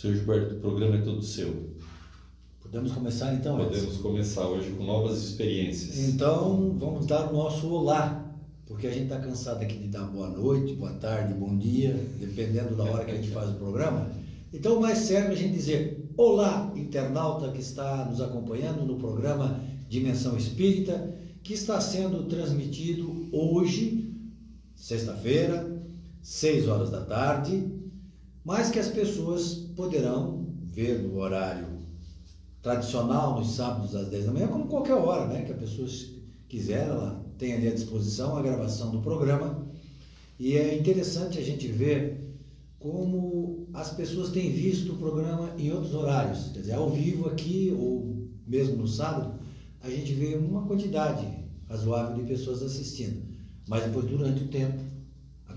Senhor Gilberto, o programa é todo seu. Podemos começar então? Podemos Edson? começar hoje com novas experiências. Então, vamos dar o nosso olá, porque a gente está cansado aqui de dar boa noite, boa tarde, bom dia, dependendo da hora que a gente faz o programa. Então, mais certo é a gente dizer olá, internauta que está nos acompanhando no programa Dimensão Espírita, que está sendo transmitido hoje, sexta-feira, 6 horas da tarde, mas que as pessoas poderão ver no horário tradicional, nos sábados às 10 da manhã, como qualquer hora, né? Que a pessoa quiser, ela tem ali à disposição a gravação do programa. E é interessante a gente ver como as pessoas têm visto o programa em outros horários, quer dizer, ao vivo aqui ou mesmo no sábado, a gente vê uma quantidade razoável de pessoas assistindo. Mas depois, durante o tempo,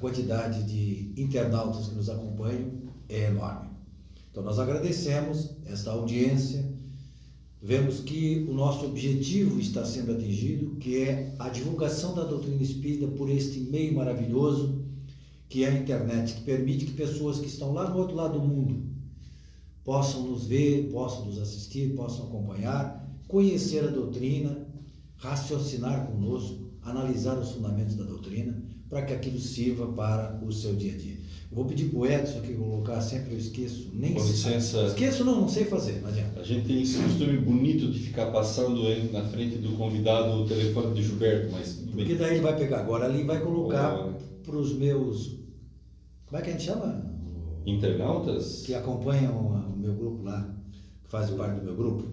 quantidade de internautas que nos acompanham é enorme. Então, nós agradecemos esta audiência, vemos que o nosso objetivo está sendo atingido, que é a divulgação da doutrina espírita por este meio maravilhoso que é a internet, que permite que pessoas que estão lá no outro lado do mundo possam nos ver, possam nos assistir, possam acompanhar, conhecer a doutrina, raciocinar conosco, analisar os fundamentos da doutrina, para que aquilo sirva para o seu dia a dia. Eu vou pedir para o Edson aqui colocar, sempre eu esqueço, nem Com licença. Esqueço não, não sei fazer, não adianta. A gente tem esse costume bonito de ficar passando na frente do convidado o telefone de Gilberto, mas Porque daí ele vai pegar agora ali e vai colocar para os meus. Como é que a gente chama? Internautas? Que acompanham o meu grupo lá, que fazem parte do meu grupo.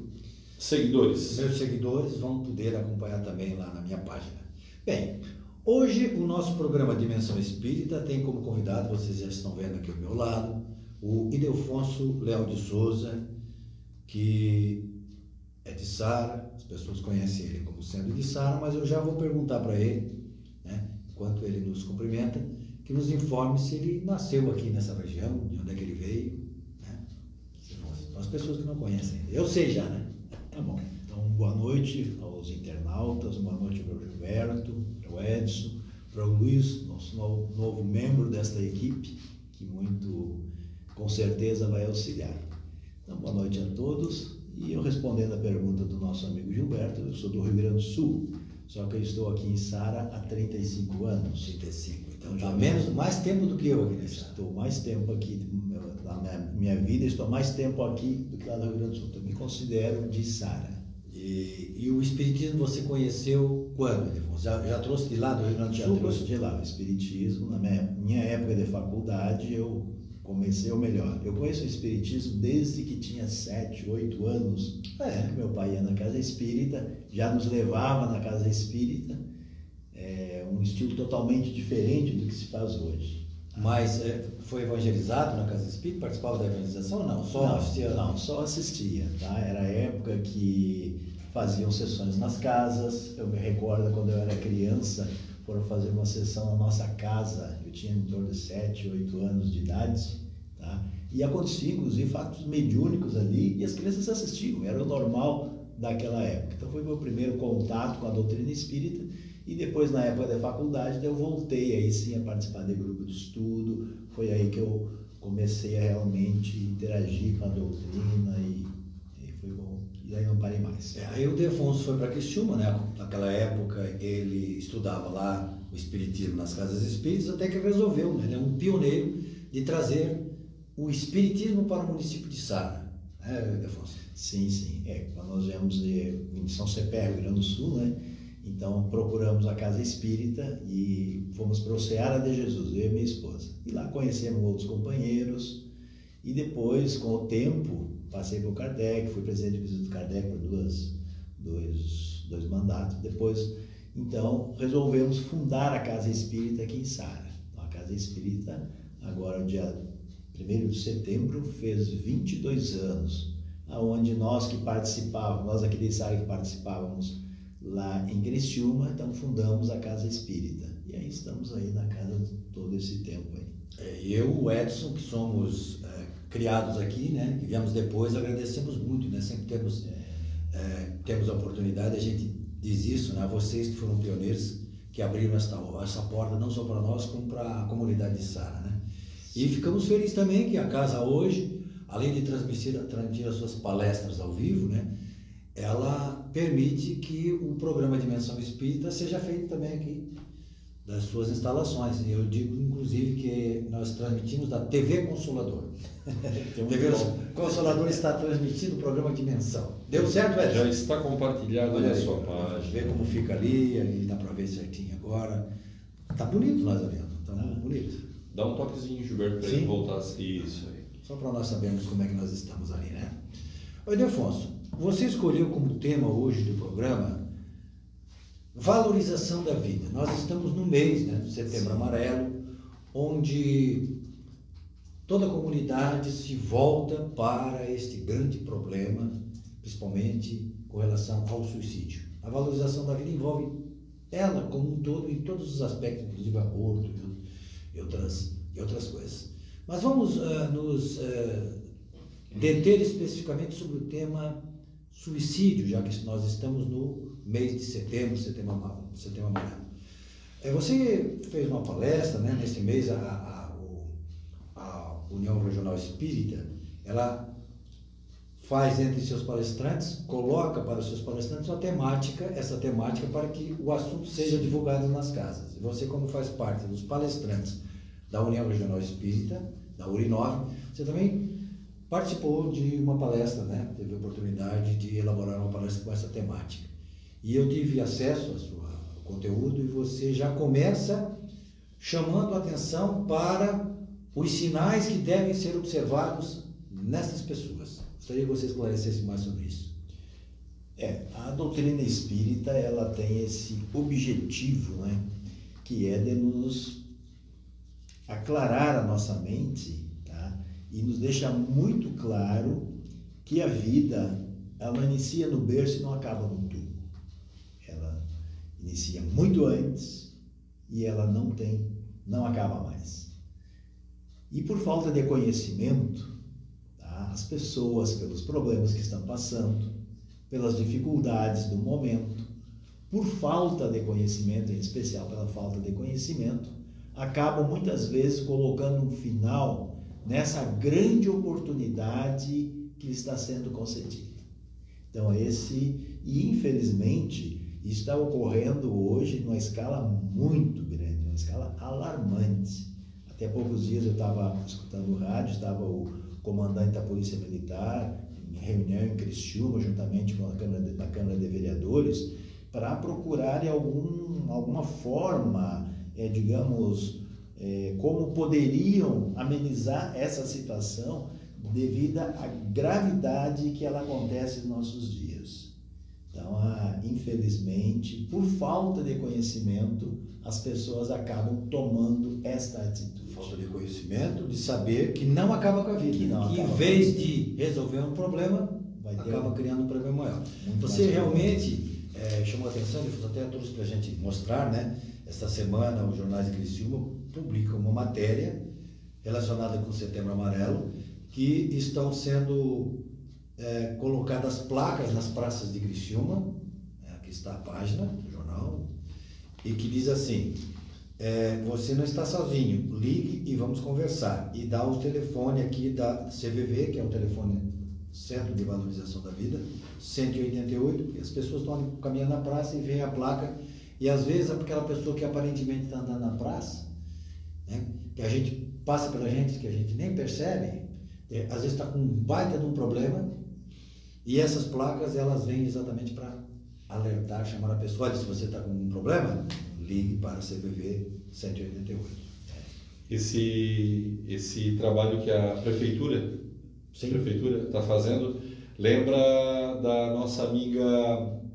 Seguidores? Meus seguidores vão poder acompanhar também lá na minha página. Bem, hoje o nosso programa Dimensão Espírita tem como convidado, vocês já estão vendo aqui ao meu lado, o Idelfonso Léo de Souza, que é de Sara, as pessoas conhecem ele como sendo de Sara, mas eu já vou perguntar para ele, né, enquanto ele nos cumprimenta, que nos informe se ele nasceu aqui nessa região, de onde é que ele veio. Né? As pessoas que não conhecem. Eu sei já, né? Tá bom. Então, boa noite aos internautas, boa noite para o Gilberto, Edson, para o Luiz, nosso novo, novo membro desta equipe, que muito, com certeza, vai auxiliar. Então, boa noite a todos. E eu respondendo a pergunta do nosso amigo Gilberto, eu sou do Rio Grande do Sul, só que eu estou aqui em Sara há 35 anos. 35. Então já menos, mais tempo do que eu aqui nesse Estou mais tempo aqui, na minha, minha vida, estou mais tempo aqui do que lá no Rio Grande do Sul. Então, me considero de Sara. E, e o Espiritismo você conheceu quando, Edefonso? Já, já trouxe de lá do Rio Grande do Já Sul? trouxe de lá o Espiritismo. Na minha, minha época de faculdade, eu comecei, ou melhor, eu conheço o Espiritismo desde que tinha 7, 8 anos. É. Meu pai ia na casa espírita, já nos levava na casa espírita. É um estilo totalmente diferente do que se faz hoje. Mas é, foi evangelizado na Casa Espírita? Participava da evangelização ou não? Só não, assistia? não, só assistia, tá? Era a época que faziam sessões nas casas. Eu me recordo quando eu era criança, foram fazer uma sessão na nossa casa. Eu tinha em torno de 7, 8 anos de idade, tá? E acontecia, inclusive, fatos mediúnicos ali e as crianças assistiam. Era o normal daquela época. Então foi meu primeiro contato com a doutrina espírita e depois na época da faculdade eu voltei aí sim a participar de grupo de estudo. Foi aí que eu comecei a realmente interagir com a doutrina e, e foi bom. E aí não parei mais. É, aí o Defonso foi para Criciúma, né? Naquela época ele estudava lá o Espiritismo nas casas espíritas, até que resolveu, né? Ele é um pioneiro de trazer o Espiritismo para o município de Sara. É, Defonso? Sim, sim. É, quando nós viemos de em São Cepé, Rio Grande do Sul, né? Então procuramos a casa espírita e fomos para o Seara de Jesus, eu e minha esposa. E lá conhecemos outros companheiros e depois, com o tempo, passei por Kardec, fui presidente do Kardec por duas, dois, dois mandatos. Depois, então, resolvemos fundar a casa espírita aqui em Sara. Então, a casa espírita, agora, dia 1 de setembro, fez 22 anos, aonde nós que participávamos, nós aqui de Sara que participávamos lá em Criciúma, então fundamos a Casa Espírita. E aí estamos aí na casa todo esse tempo aí. É, eu, o Edson, que somos é, criados aqui, né? Que viemos depois, agradecemos muito, né? Sempre temos, é, temos a oportunidade, a gente diz isso, né? Vocês que foram pioneiros, que abriram essa, essa porta não só para nós, como para a comunidade de Sara, né? E ficamos felizes também que a casa hoje, além de transmitir, transmitir as suas palestras ao vivo, né, ela permite que o programa Dimensão Espírita seja feito também aqui das suas instalações. Eu digo, inclusive, que nós transmitimos da TV Consolador. TV Consolador está transmitindo o programa Dimensão. Deu certo, velho? Já está compartilhado Olha na aí, sua página. Vê como fica ali, ali dá para ver certinho agora. Tá bonito nós ali, tá ah. bonito. Dá um toquezinho, Gilberto, para ele voltar isso aí. Só para nós sabermos como é que nós estamos ali, né? Oi, Defonso, você escolheu como tema hoje do programa valorização da vida. Nós estamos no mês né, do Setembro Amarelo, onde toda a comunidade se volta para este grande problema, principalmente com relação ao suicídio. A valorização da vida envolve ela como um todo, em todos os aspectos, inclusive aborto e outras, e outras coisas. Mas vamos uh, nos uh, deter especificamente sobre o tema suicídio, já que nós estamos no mês de setembro, setembro. Setembro amarelo. É, você fez uma palestra, né, nesse mês, a, a, a União Regional Espírita, ela faz entre seus palestrantes, coloca para os seus palestrantes uma temática, essa temática para que o assunto seja divulgado nas casas. E você, como faz parte dos palestrantes da União Regional Espírita, da URI9, você também participou de uma palestra, né? teve a oportunidade de elaborar uma palestra com essa temática. E eu tive acesso ao seu conteúdo e você já começa chamando a atenção para os sinais que devem ser observados nessas pessoas. Gostaria que você esclarecesse mais sobre isso. É, a doutrina espírita ela tem esse objetivo, né, que é de nos aclarar a nossa mente e nos deixa muito claro que a vida ela inicia no berço e não acaba no tubo. Ela inicia muito antes e ela não tem, não acaba mais. E por falta de conhecimento, tá, as pessoas, pelos problemas que estão passando, pelas dificuldades do momento, por falta de conhecimento, em especial pela falta de conhecimento, acabam muitas vezes colocando um final nessa grande oportunidade que está sendo concedida. Então, esse, e infelizmente, está ocorrendo hoje numa escala muito grande, uma escala alarmante. Até poucos dias eu estava escutando o rádio, estava o comandante da Polícia Militar em reunião em Criciúma, juntamente com a Câmara de, Câmara de Vereadores, para procurar algum, alguma forma, é, digamos, é, como poderiam amenizar essa situação devido à gravidade que ela acontece nos nossos dias. Então, ah, infelizmente, por falta de conhecimento, as pessoas acabam tomando esta atitude. Falta de conhecimento, de saber que não acaba com a vida. Que, não que em vez de resolver um problema, Vai acaba criando um problema maior. Muito Você realmente é, chamou a atenção, ele até trouxe para a gente mostrar, né? Esta semana, os jornais de Criciúma publicam uma matéria relacionada com o Setembro Amarelo, que estão sendo é, colocadas placas nas praças de Criciúma, é, aqui está a página do jornal, e que diz assim, é, você não está sozinho, ligue e vamos conversar. E dá o telefone aqui da CVV, que é o telefone Centro de Valorização da Vida, 188, e as pessoas estão caminhando na praça e veem a placa e às vezes aquela pessoa que aparentemente está andando na praça, né, que a gente passa pela gente, que a gente nem percebe, é, às vezes está com um baita de um problema, e essas placas elas vêm exatamente para alertar, chamar a pessoa, olha, se você está com um problema, ligue para a CVV 188. Esse, esse trabalho que a prefeitura Sim. prefeitura está fazendo lembra da nossa amiga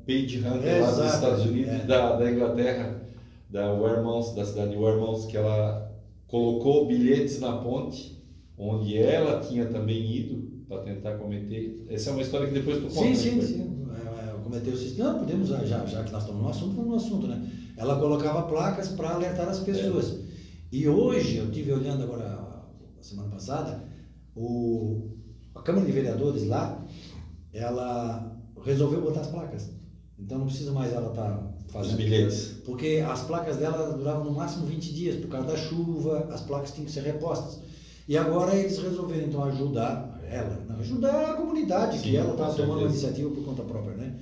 Paige Hunter é, lá dos Estados Unidos, é. da, da Inglaterra, da Wermouth, da cidade de Wermouth, que ela colocou bilhetes na ponte, onde ela tinha também ido para tentar cometer. Essa é uma história que depois tu conta. Sim, né, sim, sim. É, é, cometeu o suicídio. Não, podemos, já, já que nós estamos no assunto, vamos no assunto, né? Ela colocava placas para alertar as pessoas. É. E hoje, eu tive olhando agora, a semana passada, o, a Câmara de Vereadores lá, ela resolveu botar as placas. Então não precisa mais ela estar tá fazendo. Os bilhetes. Porque as placas dela duravam no máximo 20 dias, por causa da chuva, as placas tinham que ser repostas. E agora eles resolveram então ajudar, ela, não, ajudar a comunidade, Sim, que ela está tomando uma iniciativa por conta própria, né?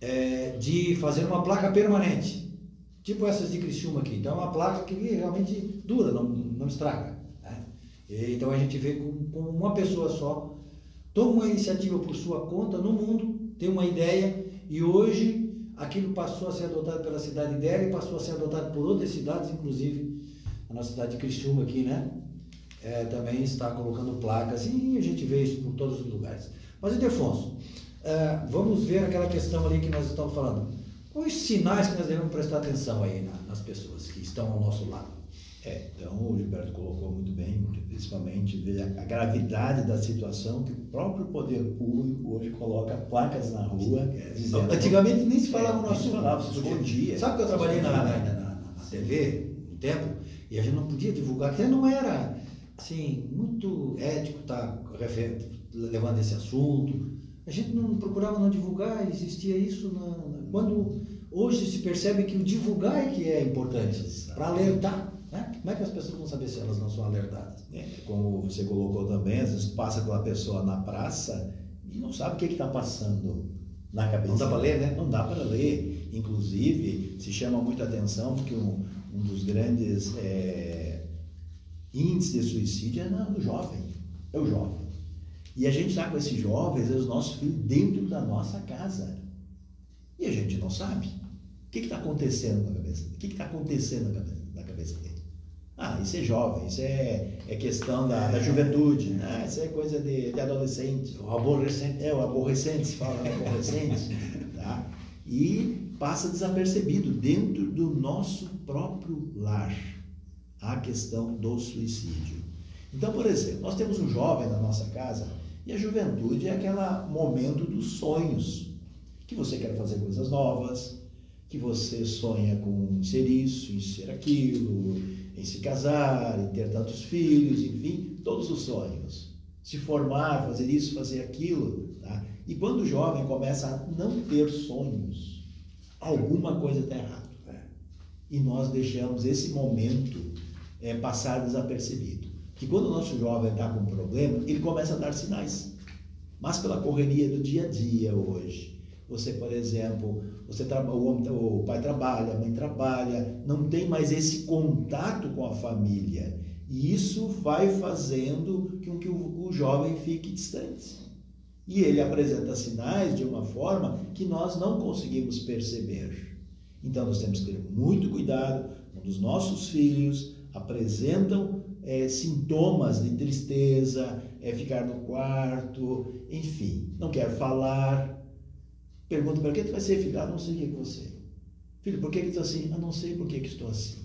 É, de fazer uma placa permanente, tipo essas de Criciúma aqui. Então, é uma placa que realmente dura, não, não estraga. Né? E, então, a gente vê com, com uma pessoa só, toma uma iniciativa por sua conta no mundo, tem uma ideia e hoje aquilo passou a ser adotado pela cidade dela e passou a ser adotado por outras cidades, inclusive a nossa cidade de Criciúma aqui, né? É, também está colocando placas e a gente vê isso por todos os lugares. Mas, Idefonso, é, vamos ver aquela questão ali que nós estamos falando. Quais sinais que nós devemos prestar atenção aí na, nas pessoas que estão ao nosso lado? É, então o Gilberto colocou muito bem, principalmente ver a, gravidade da situação que o próprio poder público hoje coloca placas na rua. É, dizendo, Antigamente nem se falava é, no assunto. falava, se escondia. Sabe que eu trabalhei na, na, na, na, TV um tempo e a gente não podia divulgar, porque não era assim, muito ético estar tá, levando esse assunto. A gente não procurava não divulgar, existia isso na, quando hoje se percebe que o divulgar é que é importante, para alertar. Né? Como é que as pessoas vão saber se elas não são alertadas? É, como você colocou também, às vezes passa aquela pessoa na praça e não sabe o que está passando na cabeça. Não dá para ler, né? Não dá para ler. Inclusive, se chama muita atenção porque um, um dos grandes é, índices de suicídio é no jovem. É o jovem. E a gente está com esses jovens, é os nossos filhos, dentro da nossa casa. E a gente não sabe. O que está acontecendo na cabeça? O que está acontecendo na cabeça, na cabeça dele? Ah, isso é jovem, isso é, é questão da, da juventude, né? isso é coisa de, de adolescente. O aborrecente. É, o aborrecente, se fala aborrecente. tá? E passa desapercebido dentro do nosso próprio lar a questão do suicídio. Então, por exemplo, nós temos um jovem na nossa casa e a juventude é aquele momento dos sonhos, que você quer fazer coisas novas, que você sonha com ser isso, em ser aquilo, em se casar, em ter tantos filhos, enfim, todos os sonhos. Se formar, fazer isso, fazer aquilo. Tá? E quando o jovem começa a não ter sonhos, alguma coisa está errada. E nós deixamos esse momento é, passar desapercebido. Que quando o nosso jovem está com um problema, ele começa a dar sinais. Mas pela correria do dia a dia hoje, você, por exemplo, você o, homem, o pai trabalha, a mãe trabalha, não tem mais esse contato com a família. E isso vai fazendo com que o, o jovem fique distante. E ele apresenta sinais de uma forma que nós não conseguimos perceber. Então nós temos que ter muito cuidado quando os nossos filhos apresentam é, sintomas de tristeza, é ficar no quarto, enfim, não quer falar, Pergunta, para que tu vai ser filho? Ah, não sei o que, que você. Filho, por que, que tu assim? Ah, não sei por que, que estou assim.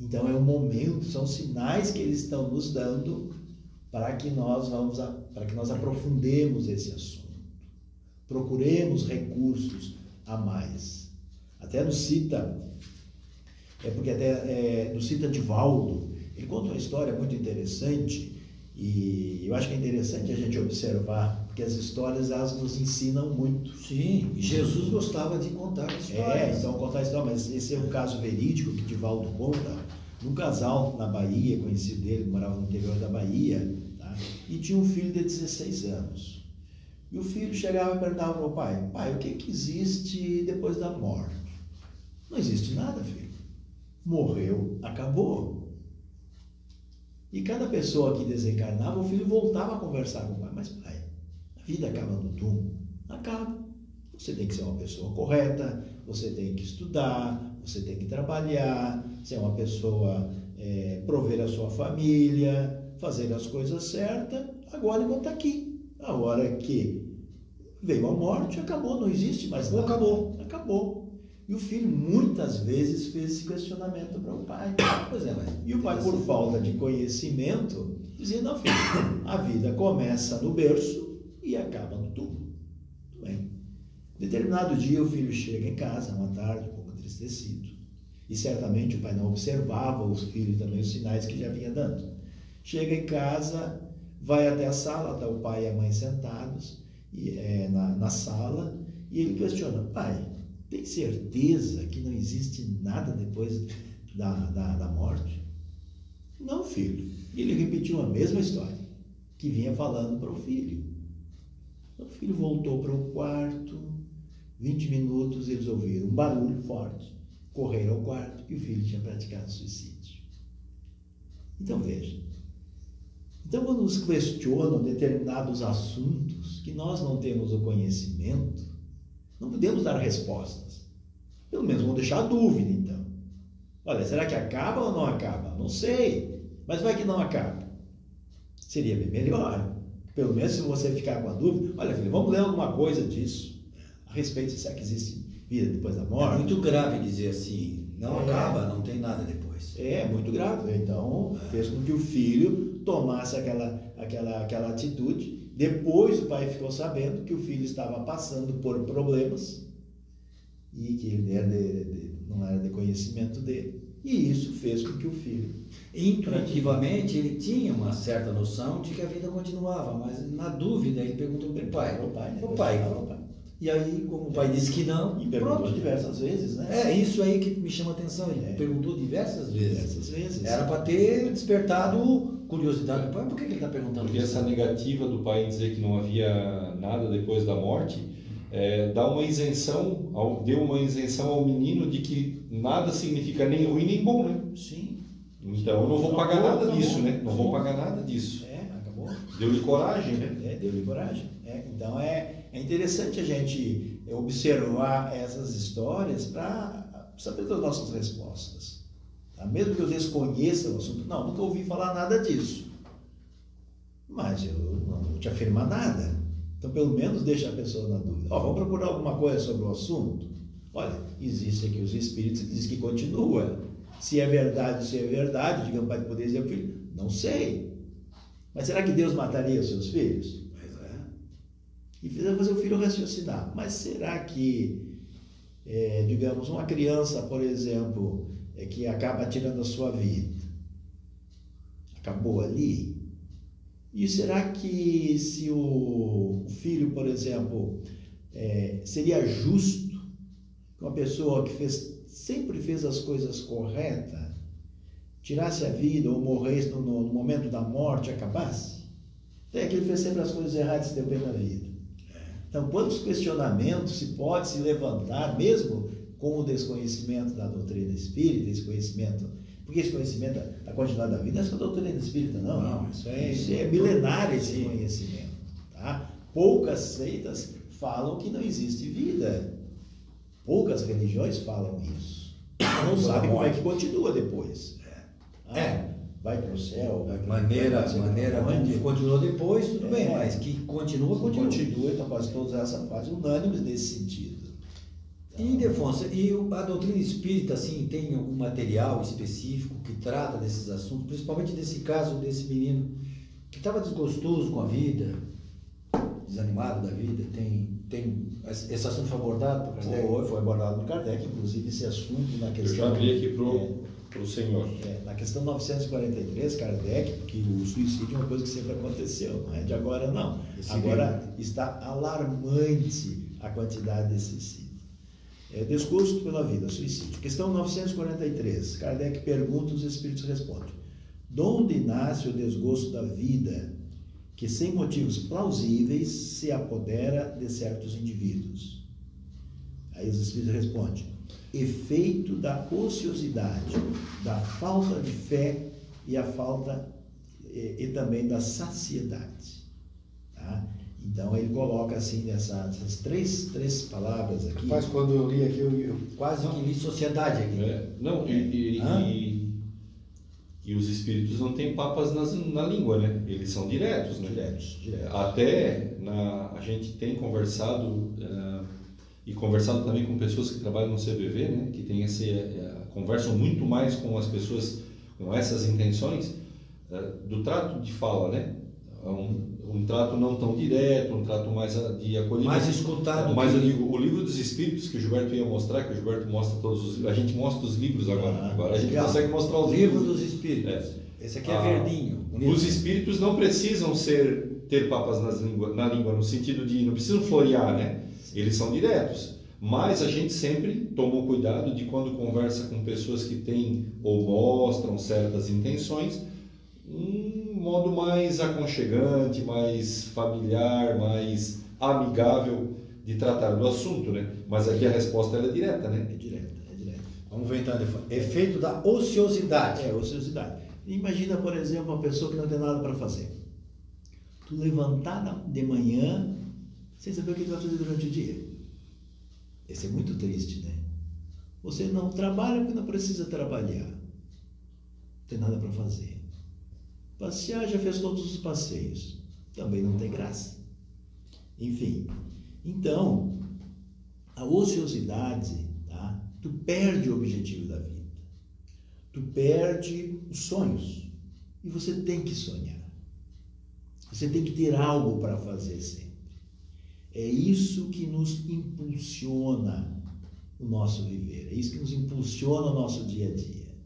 Então é um momento, são sinais que eles estão nos dando para que nós vamos para que nós aprofundemos esse assunto. Procuremos recursos a mais. Até no cita, é porque até é, no cita Divaldo, ele conta uma história muito interessante e eu acho que é interessante a gente observar porque as histórias elas nos ensinam muito. Sim, Jesus gostava de contar histórias. É, então contar histórias, mas esse é um caso verídico que Divaldo conta. Um casal na Bahia, conhecido dele, morava no interior da Bahia, tá? e tinha um filho de 16 anos. E o filho chegava e perguntava para o pai: Pai, o que, que existe depois da morte? Não existe nada, filho. Morreu, acabou. E cada pessoa que desencarnava, o filho voltava a conversar com o pai: Mas, pai, a vida acaba no túmulo? Acaba. Você tem que ser uma pessoa correta, você tem que estudar, você tem que trabalhar, ser uma pessoa, é, prover a sua família, fazer as coisas certas, agora enquanto está aqui. A hora que veio a morte, acabou, não existe mais nada. Acabou, acabou. E o filho muitas vezes fez esse questionamento para o pai. Pois é, mas e o pai, por falta de conhecimento, dizia: Não, filho, a vida começa no berço e acaba no túmulo. Muito bem. Determinado dia o filho chega em casa, uma tarde, um pouco entristecido. E certamente o pai não observava os filhos também os sinais que já vinha dando. Chega em casa, vai até a sala, está o pai e a mãe sentados e, é, na, na sala, e ele questiona: pai, tem certeza que não existe nada depois da, da, da morte? Não, filho. E ele repetiu a mesma história que vinha falando para o filho. O filho voltou para o quarto, 20 minutos eles ouviram um barulho forte, correram ao quarto e o filho tinha praticado suicídio. Então veja. Então, quando nos questionam determinados assuntos que nós não temos o conhecimento, não podemos dar respostas. Pelo menos vamos deixar dúvida, então. Olha, será que acaba ou não acaba? Não sei, mas vai que não acaba. Seria bem melhor. Pelo menos se você ficar com a dúvida, olha, filho, vamos ler alguma coisa disso a respeito de se é que existe vida depois da morte. É muito grave dizer assim, não é. acaba, não tem nada depois. É, muito grave. Então, fez com que o filho tomasse aquela, aquela, aquela atitude. Depois o pai ficou sabendo que o filho estava passando por problemas e que ele era de, de, não era de conhecimento dele. E isso fez com que o filho. Intuitivamente, ele tinha uma certa noção de que a vida continuava, mas na dúvida ele perguntou para o pai: O pai, né? o pai, o pai. E aí, como o pai disse que não, e perguntou pronto. diversas vezes, né? É isso aí que me chama a atenção. Ele é. perguntou diversas vezes. Diversas vezes. Era para ter despertado curiosidade do pai. Por que, que ele está perguntando Porque isso? essa negativa do pai dizer que não havia nada depois da morte é, dá uma isenção, ao, deu uma isenção ao menino de que nada significa nem ruim nem bom, né? Sim. Então eu não vou pagar nada disso, né? Não vou pagar nada disso. É, acabou. Deu-lhe coragem, né? É, deu-lhe coragem. É, então é, é interessante a gente observar essas histórias para saber das nossas respostas. Tá? Mesmo que eu desconheça o assunto, não, nunca ouvi falar nada disso. Mas eu não vou te afirmar nada. Então, pelo menos deixa a pessoa na dúvida. Ó, vamos procurar alguma coisa sobre o assunto? Olha, existe aqui os espíritos que dizem que continua. Se é verdade, se é verdade, digamos, pai poder dizer ao filho, não sei. Mas será que Deus mataria os seus filhos? Pois é. E fizer fazer o filho raciocinar. Mas será que, é, digamos, uma criança, por exemplo, é, que acaba tirando a sua vida, acabou ali? E será que se o filho, por exemplo, é, seria justo que uma pessoa que fez, sempre fez as coisas corretas tirasse a vida ou morresse no, no momento da morte acabasse? Tem aquele que fez sempre as coisas erradas e se deu bem na vida. Então, quantos questionamentos se pode se levantar, mesmo com o desconhecimento da doutrina espírita, esse conhecimento porque esse conhecimento da continuidade da vida não é só doutrina espírita, não. Não, isso é, isso é milenar esse sim. conhecimento. Tá? Poucas seitas falam que não existe vida. Poucas religiões falam isso. Não sabe como é que continua depois. É. é. Vai para o céu. Vai maneira, maneira onde continua depois, tudo é. bem, mas que continua, continua. Continua, então quase todas essas quase unânimes nesse sentido. E, Defonso, e a doutrina espírita, assim, tem algum material específico que trata desses assuntos, principalmente desse caso desse menino que estava desgostoso com a vida, desanimado da vida, tem, tem esse assunto foi abordado por Kardec? Foi, foi abordado por Kardec, inclusive esse assunto na questão... Eu já vi aqui para o é, senhor. É, na questão 943, Kardec, porque o suicídio é uma coisa que sempre aconteceu, não é de agora não. Esse agora está alarmante a quantidade de suicídios. É, desgosto pela vida, suicídio. Questão 943. Kardec pergunta, os espíritos respondem. De onde nasce o desgosto da vida que, sem motivos plausíveis, se apodera de certos indivíduos? Aí os espíritos respondem: efeito da ociosidade, da falta de fé e a falta e, e também da saciedade. Então ele coloca assim essas três, três palavras aqui. Mas quando eu li aqui, eu, eu quase que li sociedade aqui. É, não, e, e, e, e, os espíritos não têm papas nas, na língua, né? Eles são diretos, né? Diretos, diretos. Até na, a gente tem conversado uh, e conversado também com pessoas que trabalham no CBV, né? Que tem esse, uh, conversam muito mais com as pessoas com essas intenções uh, do trato de fala, né? Um, um trato não tão direto, um trato mais de acolhimento. Mais escutado. Mas eu digo, o livro dos Espíritos que o Gilberto ia mostrar, que o Gilberto mostra todos os A gente mostra os livros agora. Ah, agora a gente legal. consegue mostrar os livro livros. Livro dos Espíritos. É. Esse aqui é ah, verdinho. Os Espíritos não precisam ser ter papas nas língua, na língua, no sentido de não precisam florear, né? Eles são diretos. Mas a gente sempre tomou cuidado de quando conversa com pessoas que têm ou mostram certas intenções, um modo mais aconchegante, mais familiar, mais amigável de tratar do assunto, né? Mas aqui a resposta é direta, né? É direta, é direta. Vamos ver então, efeito da ociosidade. É, ociosidade. Imagina, por exemplo, uma pessoa que não tem nada para fazer. Tu levantar de manhã sem saber o que tu vai fazer durante o dia. Esse é muito triste, né? Você não trabalha porque não precisa trabalhar. Não tem nada para fazer. Passear já fez todos os passeios. Também não tem graça. Enfim, então, a ociosidade, tá? tu perde o objetivo da vida. Tu perde os sonhos. E você tem que sonhar. Você tem que ter algo para fazer sempre. É isso que nos impulsiona o nosso viver. É isso que nos impulsiona o nosso dia a dia.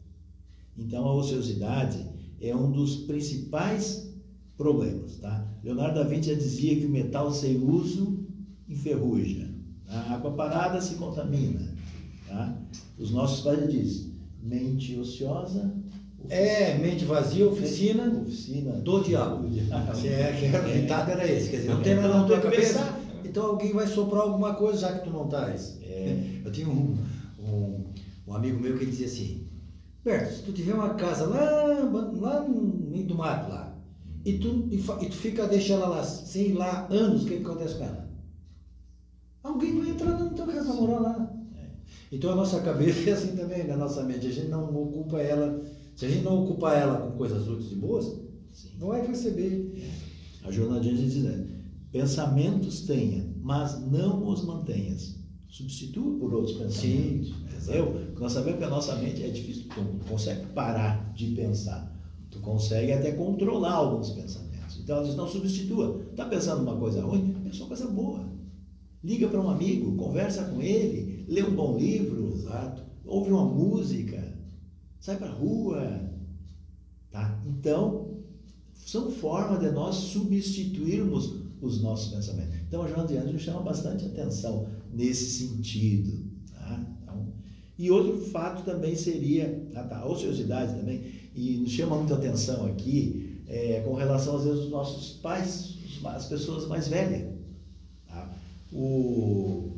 Então, a ociosidade é um dos principais problemas. Tá? Leonardo da Vinci já dizia que o metal sem uso enferruja, a água parada se contamina. Tá? Os nossos pais dizem, mente ociosa. Oficina, é, mente vazia, oficina, oficina do diabo. Diabo. É, que era, o ditado era esse. Quer dizer, não tem nada na tua cabeça, pensar. então alguém vai soprar alguma coisa já que tu não estás. É. Eu tinha um, um, um, amigo meu que dizia assim, Berto, se tu tiver uma casa lá, lá no meio do mato lá, e tu, e, e tu fica, deixa ela lá, sem ir lá anos, o que, que acontece com ela? Alguém vai entrar na tua casa morar lá. É. Então a nossa cabeça é assim também, na nossa mente. A gente não ocupa ela, se a gente não ocupar ela com coisas úteis e boas, Sim. não vai receber. É. A jornadinha diz, né? Pensamentos tenha, mas não os mantenhas. Substitua por outros pensamentos. Sim, entendeu? Nós sabemos que a nossa mente é difícil, tu não consegue parar de pensar. Tu consegue até controlar alguns pensamentos. Então ela diz, não substitua. Está pensando uma coisa ruim? Pensa uma coisa boa. Liga para um amigo, conversa com ele, lê um bom livro, exato. ouve uma música, sai para a rua. Tá? Então, são formas de nós substituirmos os nossos pensamentos. Então, a Joana de Anjos chama bastante atenção nesse sentido. Tá? E outro fato também seria a, tá, a ociosidade também, e nos chama muita atenção aqui, é, com relação às vezes aos nossos pais, as pessoas mais velhas o,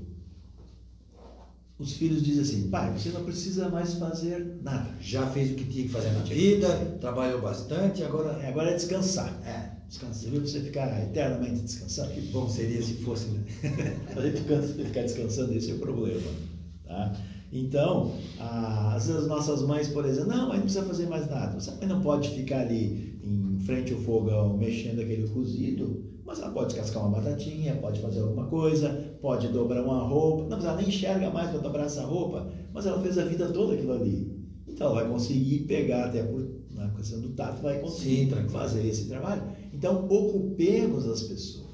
os filhos dizem assim: pai, você não precisa mais fazer nada. Já fez o que tinha que fazer na vida, trabalhou bastante, agora. Agora é descansar. É, descansar. Viu? Você ficar eternamente descansando. Que bom seria se fosse, né? a gente ficar descansando, esse é o problema. Tá? Então, às vezes nossas mães, por exemplo, não, mas não precisa fazer mais nada. Você não pode ficar ali em frente ao fogão mexendo aquele cozido mas ela pode descascar uma batatinha, pode fazer alguma coisa, pode dobrar uma roupa. Não, mas ela nem enxerga mais para dobrar essa roupa, mas ela fez a vida toda aquilo ali. Então ela vai conseguir pegar, até por na questão do tato, vai conseguir Sim, fazer esse trabalho. Então ocupemos as pessoas.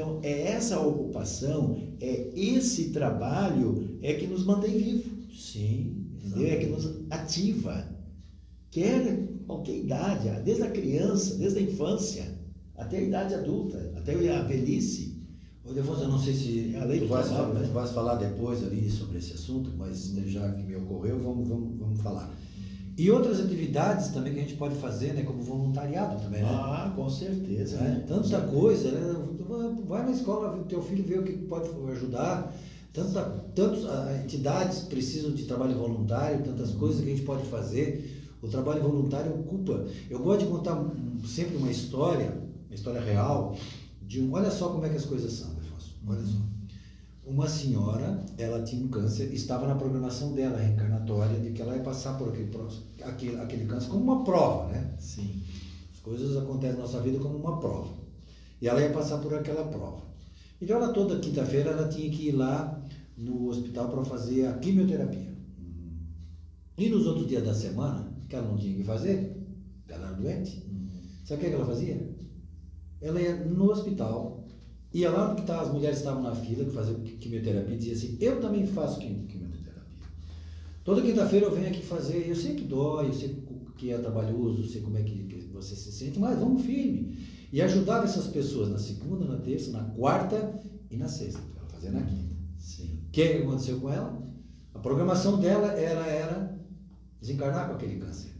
Então é essa ocupação, é esse trabalho é que nos mantém vivos. Sim. Entendeu? É que nos ativa. Quer qualquer idade, desde a criança, desde a infância até a idade adulta, até a velhice. Ô, Defonso, eu não sei se é tu vais, falar, né? vais falar depois ali sobre esse assunto, mas já que me ocorreu, vamos, vamos, vamos falar. E outras atividades também que a gente pode fazer, né? Como voluntariado também, né? Ah, com certeza. É, né? Tanta coisa, né? Vai na escola, teu filho vê o que pode ajudar. Tanta, tantas ah, entidades precisam de trabalho voluntário, tantas coisas que a gente pode fazer. O trabalho voluntário ocupa. Eu gosto de contar sempre uma história uma história real de um. Olha só como é que as coisas são, Afonso. Olha só. Uma senhora, ela tinha um câncer, estava na programação dela reencarnatória de que ela ia passar por aquele, aquele, aquele câncer como uma prova, né? Sim. As coisas acontecem na nossa vida como uma prova. E ela ia passar por aquela prova. Então, ela toda quinta-feira ela tinha que ir lá no hospital para fazer a quimioterapia. E nos outros dias da semana, que ela não tinha que fazer, ela era doente, uhum. sabe o que ela fazia? ela ia no hospital, ia lá onde tá, as mulheres estavam na fila que faziam quimioterapia e dizia assim, eu também faço quimioterapia. Toda quinta-feira eu venho aqui fazer, eu sei que dói, eu sei que é trabalhoso, eu sei como é que, que você se sente, mas vamos firme. E ajudava essas pessoas na segunda, na terça, na quarta e na sexta. Ela fazia na quinta. Sim. O que aconteceu com ela? A programação dela era, era desencarnar com aquele câncer.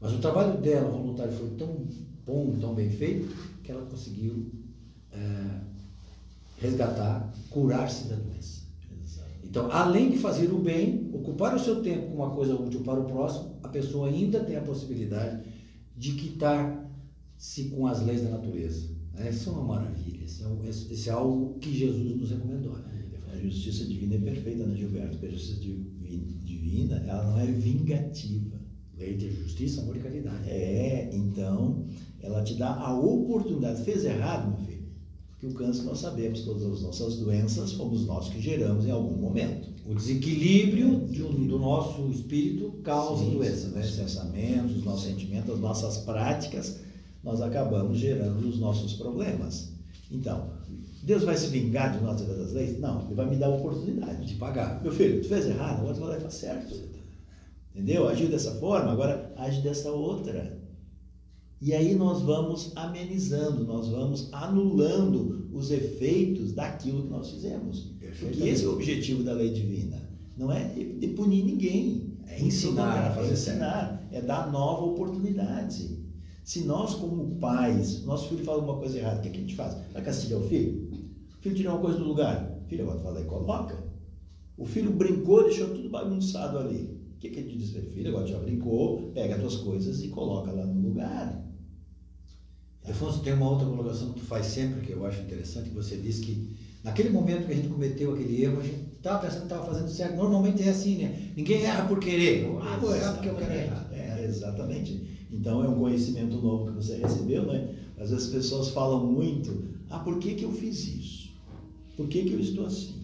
Mas o trabalho dela, voluntário, foi tão bom, tão bem feito, que ela conseguiu é, resgatar, curar-se da doença. Então, além de fazer o bem, ocupar o seu tempo com uma coisa útil para o próximo, a pessoa ainda tem a possibilidade de quitar-se com as leis da natureza. Isso é uma maravilha, isso é, isso é algo que Jesus nos recomendou. Né? A justiça divina é perfeita, né, Gilberto? Porque a justiça divina, ela não é vingativa. Lei de justiça, amor e caridade. É, então, ela te dá a oportunidade. Fez errado, meu filho? Porque o câncer nós sabemos, todas as nossas doenças fomos nós que geramos em algum momento. O desequilíbrio do, do nosso espírito causa Sim, doença, né? Os pensamentos, os nossos sentimentos, as nossas práticas, nós acabamos gerando os nossos problemas. Então, Deus vai se vingar de nós das leis? Não, Ele vai me dar a oportunidade de pagar. Meu filho, tu fez errado, agora tu vai fazer certo. Entendeu? Agiu dessa forma, agora age dessa outra. E aí nós vamos amenizando, nós vamos anulando os efeitos daquilo que nós fizemos. Porque esse é o objetivo da lei divina. Não é de punir ninguém. É ensinar a fazer é ensinar, é dar nova oportunidade. Se nós, como pais, nosso filho fala uma coisa errada, o que, é que a gente faz? Vai castigar o filho? O filho tirou uma coisa do lugar. Filho, agora fala e coloca. O filho brincou, deixou tudo bagunçado ali. O que, é que a gente diz para ele? Filho, agora já brincou, pega as tuas coisas e coloca lá no lugar. Afonso, tem uma outra colocação que tu faz sempre, que eu acho interessante, que você diz que naquele momento que a gente cometeu aquele erro, a gente estava pensando que estava fazendo certo. Normalmente é assim, né? Ninguém erra por querer. Ah, vou errar porque eu quero errar. É, exatamente. Então é um conhecimento novo que você recebeu, né? Às vezes as pessoas falam muito, ah, por que, que eu fiz isso? Por que, que eu estou assim?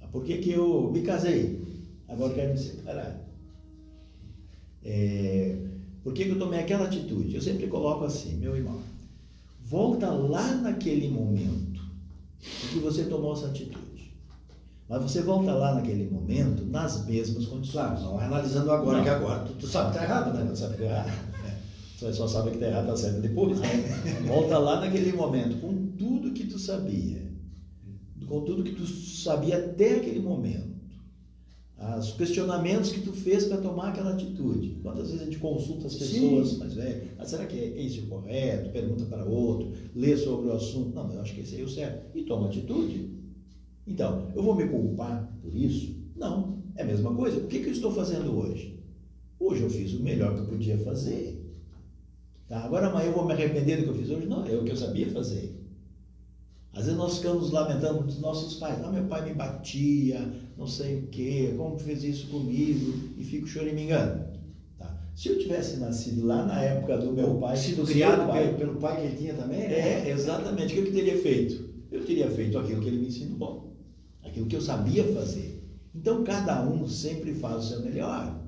Ah, por que, que eu me casei? Agora quero me separar. É, por que, que eu tomei aquela atitude? Eu sempre coloco assim, meu irmão, volta lá naquele momento em que você tomou essa atitude. Mas você volta lá naquele momento nas mesmas condições. Claro, não é analisando agora, não. que agora tu, tu sabe que está errado, né? Tu sabe que está errado. Você só sabe que está errado, está certo depois. Né? Volta lá naquele momento, com tudo que tu sabia. Com tudo que tu sabia até aquele momento. Os questionamentos que tu fez para tomar aquela atitude. Quantas vezes a gente consulta as pessoas Sim. mais velhas? Ah, será que é esse o correto? Pergunta para outro, lê sobre o assunto. Não, mas eu acho que esse aí é o certo. E toma atitude. Então, eu vou me culpar por isso? Não. É a mesma coisa. O que, que eu estou fazendo hoje? Hoje eu fiz o melhor que eu podia fazer. Tá? Agora amanhã eu vou me arrepender do que eu fiz hoje? Não, é o que eu sabia fazer. Às vezes nós ficamos lamentando dos nossos pais. Ah, meu pai me batia, não sei o quê, como fez isso comigo, e fico choramingando. Tá? Se eu tivesse nascido lá na época do meu pai, sido criado pai, pelo, pelo, pai que ele tinha também, né? É, exatamente. O que eu teria feito? Eu teria feito aquilo que ele me ensinou, aquilo que eu sabia fazer. Então cada um sempre faz o seu melhor.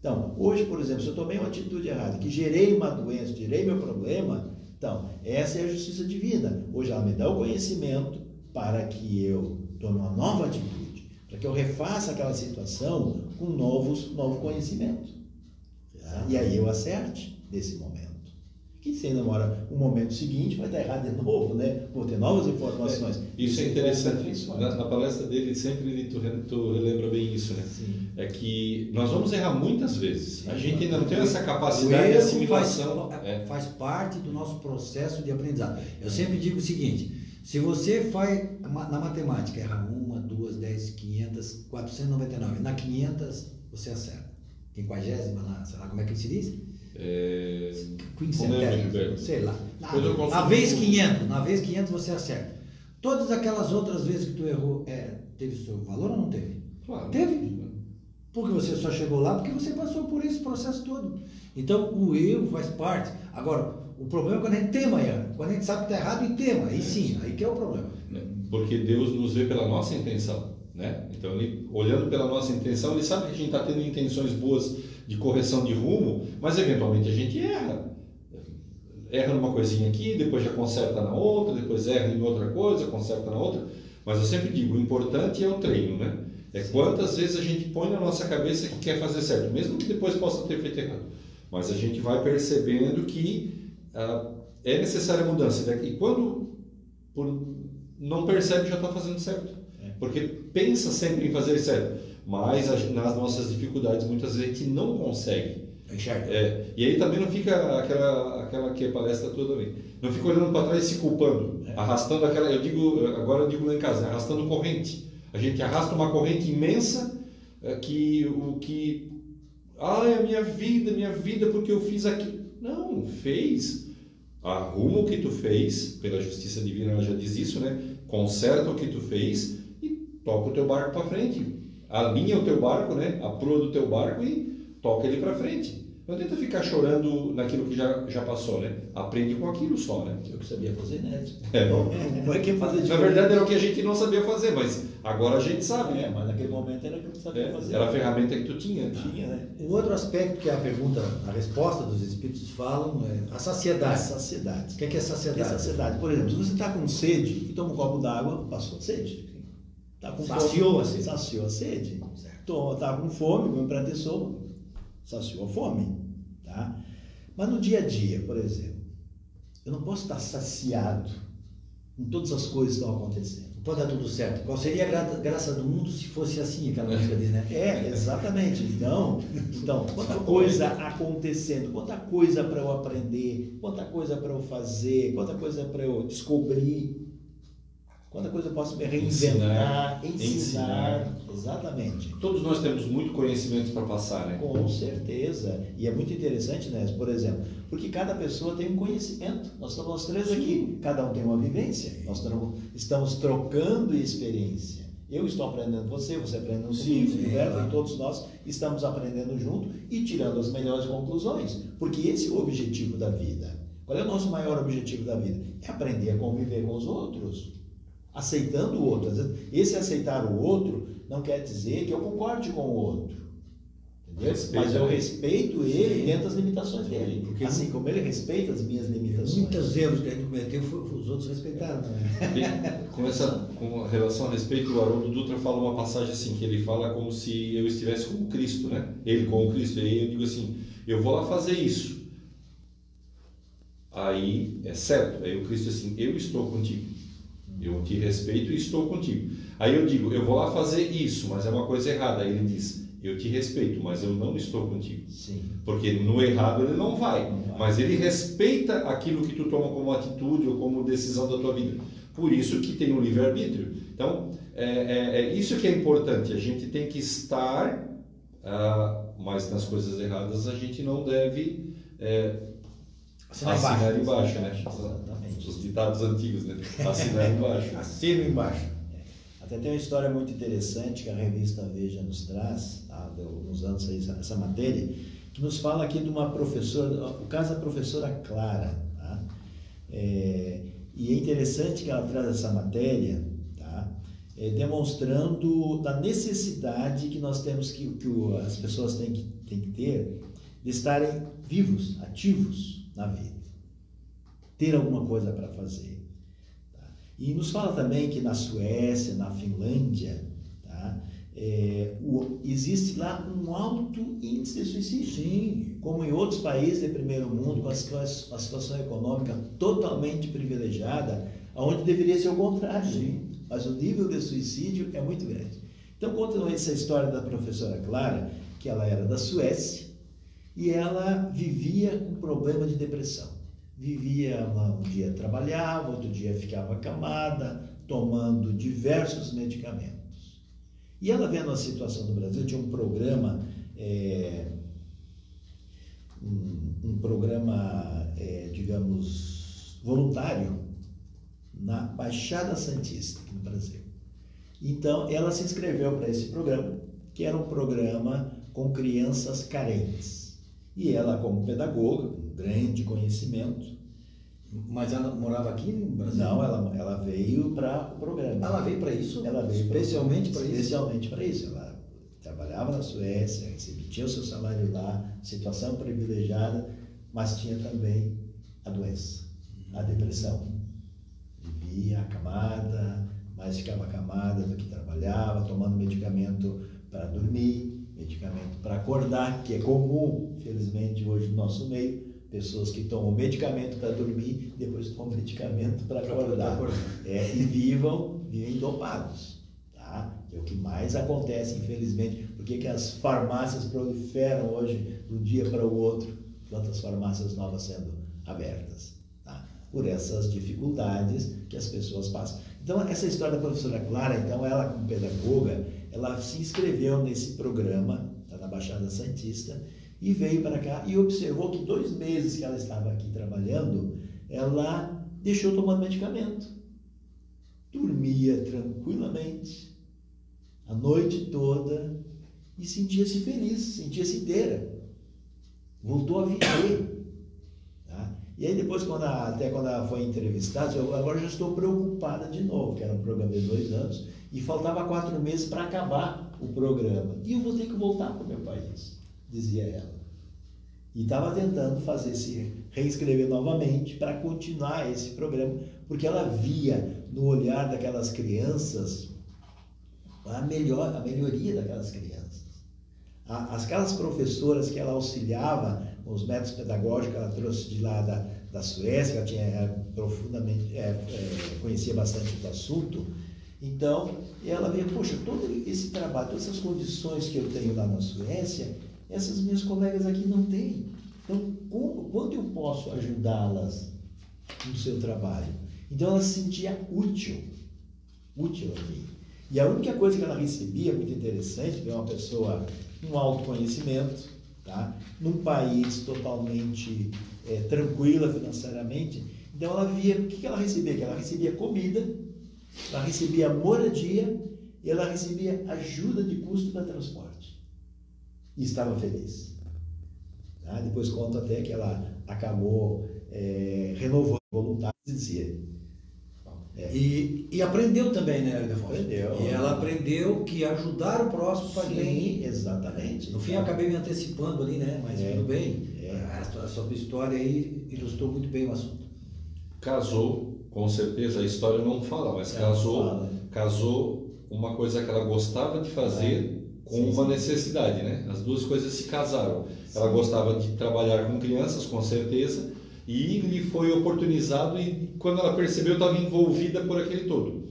Então, hoje, por exemplo, se eu tomei uma atitude errada, que gerei uma doença, gerei meu problema, então, essa é a justiça divina. Hoje ela me dá o conhecimento para que eu tome uma nova atitude, para que eu refaça aquela situação com novos, novo conhecimento. Tá? E aí eu acerte nesse momento que se demora um momento seguinte vai estar errado de novo, né? Vou ter novas informações. É, isso é interessante. Na, na, palestra dele sempre tu, tu relembra bem isso, né? Sim. É que nós vamos errar muitas vezes. A gente ainda não tem essa capacidade de assimilação. Faz, é. faz parte do nosso processo de aprendizado. Eu sempre digo o seguinte: se você faz na matemática erra uma, duas, dez, quinhentas, quatrocentos noventa e nove, na quinhentas você acerta. Quinquagésima lá, sei lá como é que se diz? É... Quincentésimos, sei lá. Na, na vez 500, na vez 500 você acerta. Todas aquelas outras vezes que tu errou, é, teve seu valor ou não teve? Claro. Teve. Porque você só chegou lá porque você passou por esse processo todo. Então, o erro faz parte. Agora, o problema é quando a gente tema erro. Quando a gente sabe que está errado e tema. Aí sim, aí que é o problema. Porque Deus nos vê pela nossa intenção. Né? Então, ele, olhando pela nossa intenção, ele sabe que a gente está tendo intenções boas de correção de rumo, mas eventualmente a gente erra. Erra numa coisinha aqui, depois já conserta na outra, depois erra em outra coisa, conserta na outra. Mas eu sempre digo, o importante é o treino, né? É quantas vezes a gente põe na nossa cabeça que quer fazer certo, mesmo que depois possa ter feito errado. Mas a gente vai percebendo que ah, é necessária a mudança. E quando por, não percebe, já está fazendo certo. É. Porque pensa sempre em fazer certo mas nas nossas dificuldades muitas vezes a gente não consegue. Enxerga. É, e aí também não fica aquela, aquela que é palestra toda ali. Não fica olhando para trás e se culpando, é. arrastando aquela, eu digo, agora eu digo lá em casa, arrastando corrente. A gente arrasta uma corrente imensa é, que o que ah, é a minha vida, minha vida porque eu fiz aquilo. Não, fez. Arruma o que tu fez, pela justiça divina ela já diz isso, né? Conserta o que tu fez e toca o teu barco para frente. Alinha o teu barco, né? A proa do teu barco e toca ele para frente. Não tenta ficar chorando naquilo que já, já passou, né? Aprende com aquilo só, né? Eu que sabia fazer, né? É. Não, é que fazer Na verdade era o que a gente não sabia fazer, mas agora a gente sabe. É, mas naquele momento era o que tu sabia é, fazer. Era a ferramenta que tu tinha. Tinha, né? Um outro aspecto que a pergunta, a resposta dos espíritos falam é a saciedade. A saciedade. O que é, que é saciedade? Que é saciedade. Por exemplo, se você está com sede e toma um copo d'água, passou a sede. Tá com saciou a sede. Saciou a sede. Está com fome, come para ter sopa saciou a fome. Tá? Mas no dia a dia, por exemplo, eu não posso estar saciado com todas as coisas que estão acontecendo. Pode dar tudo certo. Qual seria a gra graça do mundo se fosse assim, aquela música diz, né? É, exatamente. Então, então quanta coisa acontecendo, quanta coisa para eu aprender, quanta coisa para eu fazer, quanta coisa para eu descobrir. Quanta coisa eu posso me reinventar, ensinar, ensinar, Exatamente. Todos nós temos muito conhecimento para passar, né? Com certeza. E é muito interessante, né? Por exemplo, porque cada pessoa tem um conhecimento. Nós estamos nós três aqui, cada um tem uma vivência. Nós estamos trocando experiência. Eu estou aprendendo você, você aprendendo comigo, sim, é. e todos nós estamos aprendendo junto e tirando as melhores conclusões. Porque esse é o objetivo da vida. Qual é o nosso maior objetivo da vida? É aprender a conviver com os outros aceitando o outro. Esse aceitar o outro não quer dizer que eu concorde com o outro. Mas eu respeito ele Sim. dentro das limitações dele. Porque assim como ele respeita as minhas limitações. Muitos erros que a gente cometeu, os outros respeitaram. Né? Com, essa, com relação a respeito, o Haroldo Dutra fala uma passagem assim, que ele fala como se eu estivesse com Cristo, né? Ele com o Cristo. E aí eu digo assim, eu vou lá fazer isso. Aí é certo. Aí o Cristo diz assim, eu estou contigo. Eu te respeito e estou contigo. Aí eu digo, eu vou lá fazer isso, mas é uma coisa errada. Aí ele diz, eu te respeito, mas eu não estou contigo. Sim. Porque no errado ele não vai, não mas ele respeita aquilo que tu toma como atitude ou como decisão da tua vida. Por isso que tem o livre-arbítrio. Então, é, é, é, isso que é importante. A gente tem que estar, ah, mas nas coisas erradas a gente não deve é, assinar, embaixo, né? Exatamente. Os ditados antigos, né? Assinar embaixo. Assino embaixo. Até tem uma história muito interessante que a revista Veja nos traz, há alguns anos aí, essa matéria, que nos fala aqui de uma professora, o caso da professora Clara. Tá? É, e é interessante que ela traz essa matéria, tá? É, demonstrando da necessidade que nós temos que, que o, as pessoas têm que, têm que ter de estarem vivos, ativos na vida, ter alguma coisa para fazer. E nos fala também que na Suécia, na Finlândia, tá? É, o, existe lá um alto índice de suicídio. Sim. Como em outros países de primeiro mundo, com a, a situação econômica totalmente privilegiada, onde deveria ser o contrário. Sim. Mas o nível de suicídio é muito grande. Então, conta essa história da professora Clara, que ela era da Suécia e ela vivia com problema de depressão vivia um dia trabalhava, outro dia ficava acamada, tomando diversos medicamentos. E ela vendo a situação do Brasil, tinha um programa, é, um, um, programa, é, digamos, voluntário na Baixada Santista, aqui no Brasil. Então, ela se inscreveu para esse programa, que era um programa com crianças carentes. E ela, como pedagoga, com grande conhecimento. Mas ela morava aqui no Brasil? Não, ela, ela veio para o programa. Ela veio para isso? Ela veio especialmente para isso? Especialmente para isso. Ela trabalhava na Suécia, recebia o seu salário lá, situação privilegiada, mas tinha também a doença, a depressão. Vivia acamada, mas ficava acamada do que trabalhava, tomando medicamento para dormir, medicamento para acordar, que é comum, felizmente, hoje no nosso meio. Pessoas que tomam medicamento para dormir, depois tomam medicamento para acordar. É, e vivam, vivem dopados. Tá? É o que mais acontece, infelizmente. Por que as farmácias proliferam hoje, de um dia para o outro, quantas farmácias novas sendo abertas? Tá? Por essas dificuldades que as pessoas passam. Então, essa história da professora Clara, então, ela como pedagoga, ela se inscreveu nesse programa, tá na Baixada Santista, e veio para cá e observou que dois meses que ela estava aqui trabalhando, ela deixou tomando medicamento. Dormia tranquilamente, a noite toda, e sentia-se feliz, sentia-se inteira. Voltou a viver. Tá? E aí depois, quando a, até quando ela foi entrevistada, eu agora já estou preocupada de novo, que era um programa de dois anos, e faltava quatro meses para acabar o programa. E eu vou ter que voltar para o meu país, dizia ela. E estava tentando fazer se reescrever novamente para continuar esse programa, porque ela via no olhar daquelas crianças a, melhor, a melhoria daquelas crianças. As, aquelas professoras que ela auxiliava os métodos pedagógicos, ela trouxe de lá da, da Suécia, ela tinha é, profundamente, é, é, conhecia bastante do assunto, então ela via, poxa, todo esse trabalho, todas essas condições que eu tenho lá na Suécia, essas minhas colegas aqui não têm. Então, como, quando eu posso ajudá-las no seu trabalho? Então ela se sentia útil, útil aqui. E a única coisa que ela recebia, muito interessante, de uma pessoa com autoconhecimento, tá? num país totalmente é, tranquila financeiramente, então ela via, o que ela recebia? Que ela recebia comida, ela recebia moradia e ela recebia ajuda de custo para transporte. E estava feliz. Tá? Depois conta até que ela acabou é, renovando voluntários e dizia, é. E, e aprendeu também, né, Ildefonso? Aprendeu. E ela aprendeu que ajudar o próximo faz Sim, bem. exatamente. No fim, eu acabei me antecipando ali, né? Mas É. tudo bem. É. A, a sua história aí ilustrou muito bem o assunto. Casou, com certeza, a história não fala, mas É, casou, fala. casou uma coisa que ela gostava de fazer com É. Sim, uma sim. necessidade, né? As duas coisas se casaram. Ela gostava de trabalhar com crianças, com certeza, e lhe foi oportunizado e quando ela percebeu estava envolvida por aquele todo.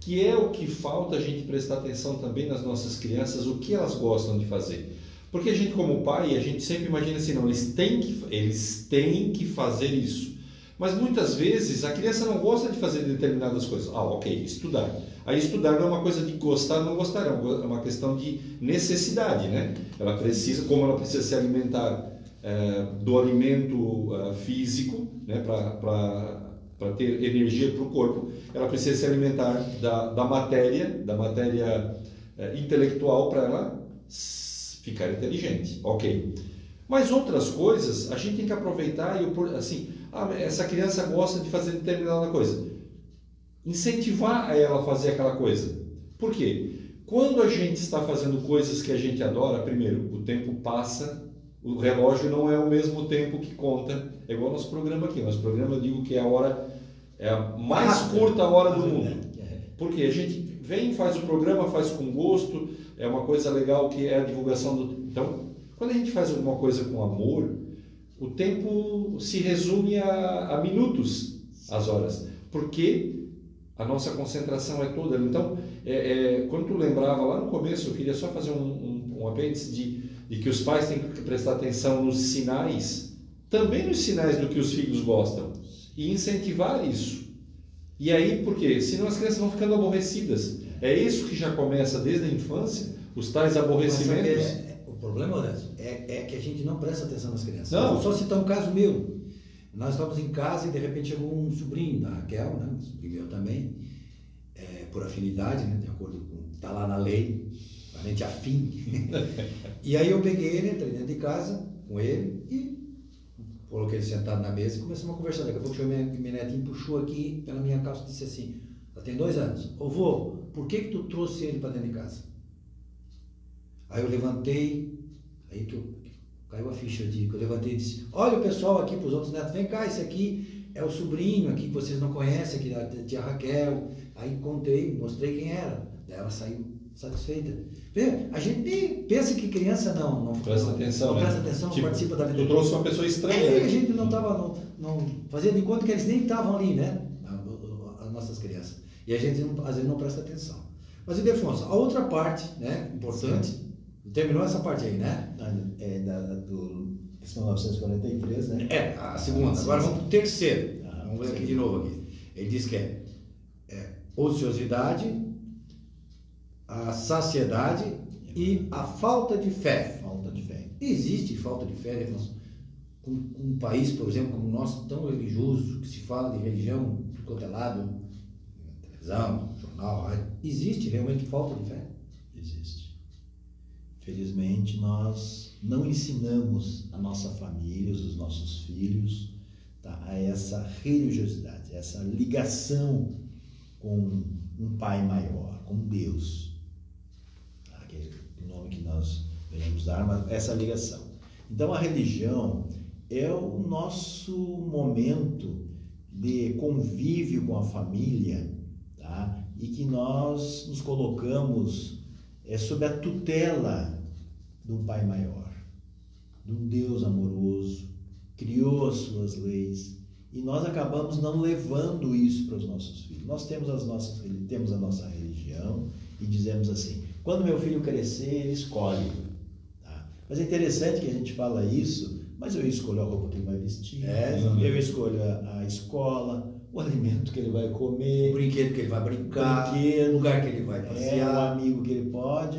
Que é o que falta a gente prestar atenção também nas nossas crianças, o que elas gostam de fazer. Porque a gente como pai, a gente sempre imagina assim, não, eles têm que, eles têm que fazer isso. Mas muitas vezes a criança não gosta de fazer determinadas coisas. Ah, ok, estudar. Aí estudar não é uma coisa de gostar ou não gostar, é uma questão de necessidade, né? Ela precisa, como ela precisa se alimentar eh, do alimento eh, físico, né, para ter energia para o corpo, ela precisa se alimentar da, da matéria, da matéria eh, intelectual para ela ficar inteligente. Ok. Mas outras coisas a gente tem que aproveitar e assim, ah, essa criança gosta de fazer determinada coisa. Incentivar a ela a fazer aquela coisa. Por quê? Quando a gente está fazendo coisas que a gente adora, primeiro, o tempo passa, o relógio não é o mesmo tempo que conta. É igual nosso programa aqui. Nosso programa eu digo que é a hora, é a mais curta hora do mundo. É. Porque a gente vem, faz o programa, faz com gosto, é uma coisa legal que é a divulgação do. Então, quando a gente faz alguma coisa com amor, o tempo se resume a, a minutos, as horas, porque a nossa concentração é toda. Então, é, é, quando tu lembrava lá no começo, eu queria só fazer um, um, um apêndice de, de que os pais têm que prestar atenção nos sinais, também nos sinais do que os filhos gostam, e incentivar isso. E aí, por quê? Senão as crianças vão ficando aborrecidas. É isso que já começa desde a infância, os tais aborrecimentos. É- problema, Horácio, é, é que a gente não presta atenção nas crianças. Não. Vou só citar um caso meu. Nós estávamos em casa e de repente chegou um sobrinho da Raquel, né? um sobrinho meu também, é, por afinidade, né? de acordo com. Está lá na lei, parente afim. e aí eu peguei ele, entrei dentro de casa com ele e coloquei ele sentado na mesa e começamos a conversar. Daqui a pouco minha, minha netinha, puxou aqui pela minha calça e disse assim: ela tem dois anos. Ô vô, por que, que tu trouxe ele para dentro de casa? Aí eu levantei, aí que eu, caiu a ficha de que eu levantei e disse: Olha o pessoal aqui para os outros netos, vem cá, esse aqui é o sobrinho aqui que vocês não conhecem, aqui da tia Raquel. Aí contei, mostrei quem era. Daí ela saiu satisfeita. Vê, a gente pensa que criança não, não Presta não, atenção, não né? presta atenção, não Tipo, participa da vida. Tu trouxe uma pessoa estranha. É, né? a gente não estava, não, não fazia de conta que eles nem estavam ali, né? As nossas crianças. E a gente não- às vezes não presta atenção. Mas, Idefonso, a outra parte, né, importante, Sim. Terminou essa parte aí, né? É da, do 1943, né? É, a segunda. Agora vamos para o terceiro. Ah, vamos ver aqui de novo aqui. Ele diz que é, é ociosidade, a saciedade e a falta de fé. Falta de fé. Existe falta de fé, Idefonso? Com, um país, por exemplo, como o nosso, tão religioso, que se fala de religião de qualquer lado, televisão, jornal, existe realmente falta de fé? Felizmente, nós não ensinamos a nossa família, os nossos filhos, tá, a essa religiosidade, essa ligação com um Pai maior, com Deus. Tá, aquele é o nome que nós devemos dar, mas essa ligação. Então, a religião é o nosso momento de convívio com a família, tá? e que nós nos colocamos é, sob a tutela do Pai Maior, de um Deus amoroso, criou as suas leis, e nós acabamos não levando isso para os nossos filhos. Nós temos, as nossas, temos a nossa religião e dizemos assim: quando meu filho crescer, ele escolhe. Tá? Mas é interessante que a gente fala isso mas eu escolho a roupa que ele vai vestir, é, eu escolho a, a, escola, o alimento que ele vai comer, o brinquedo que ele vai brincar, o lugar que ele vai é, passear, é, o amigo que ele pode,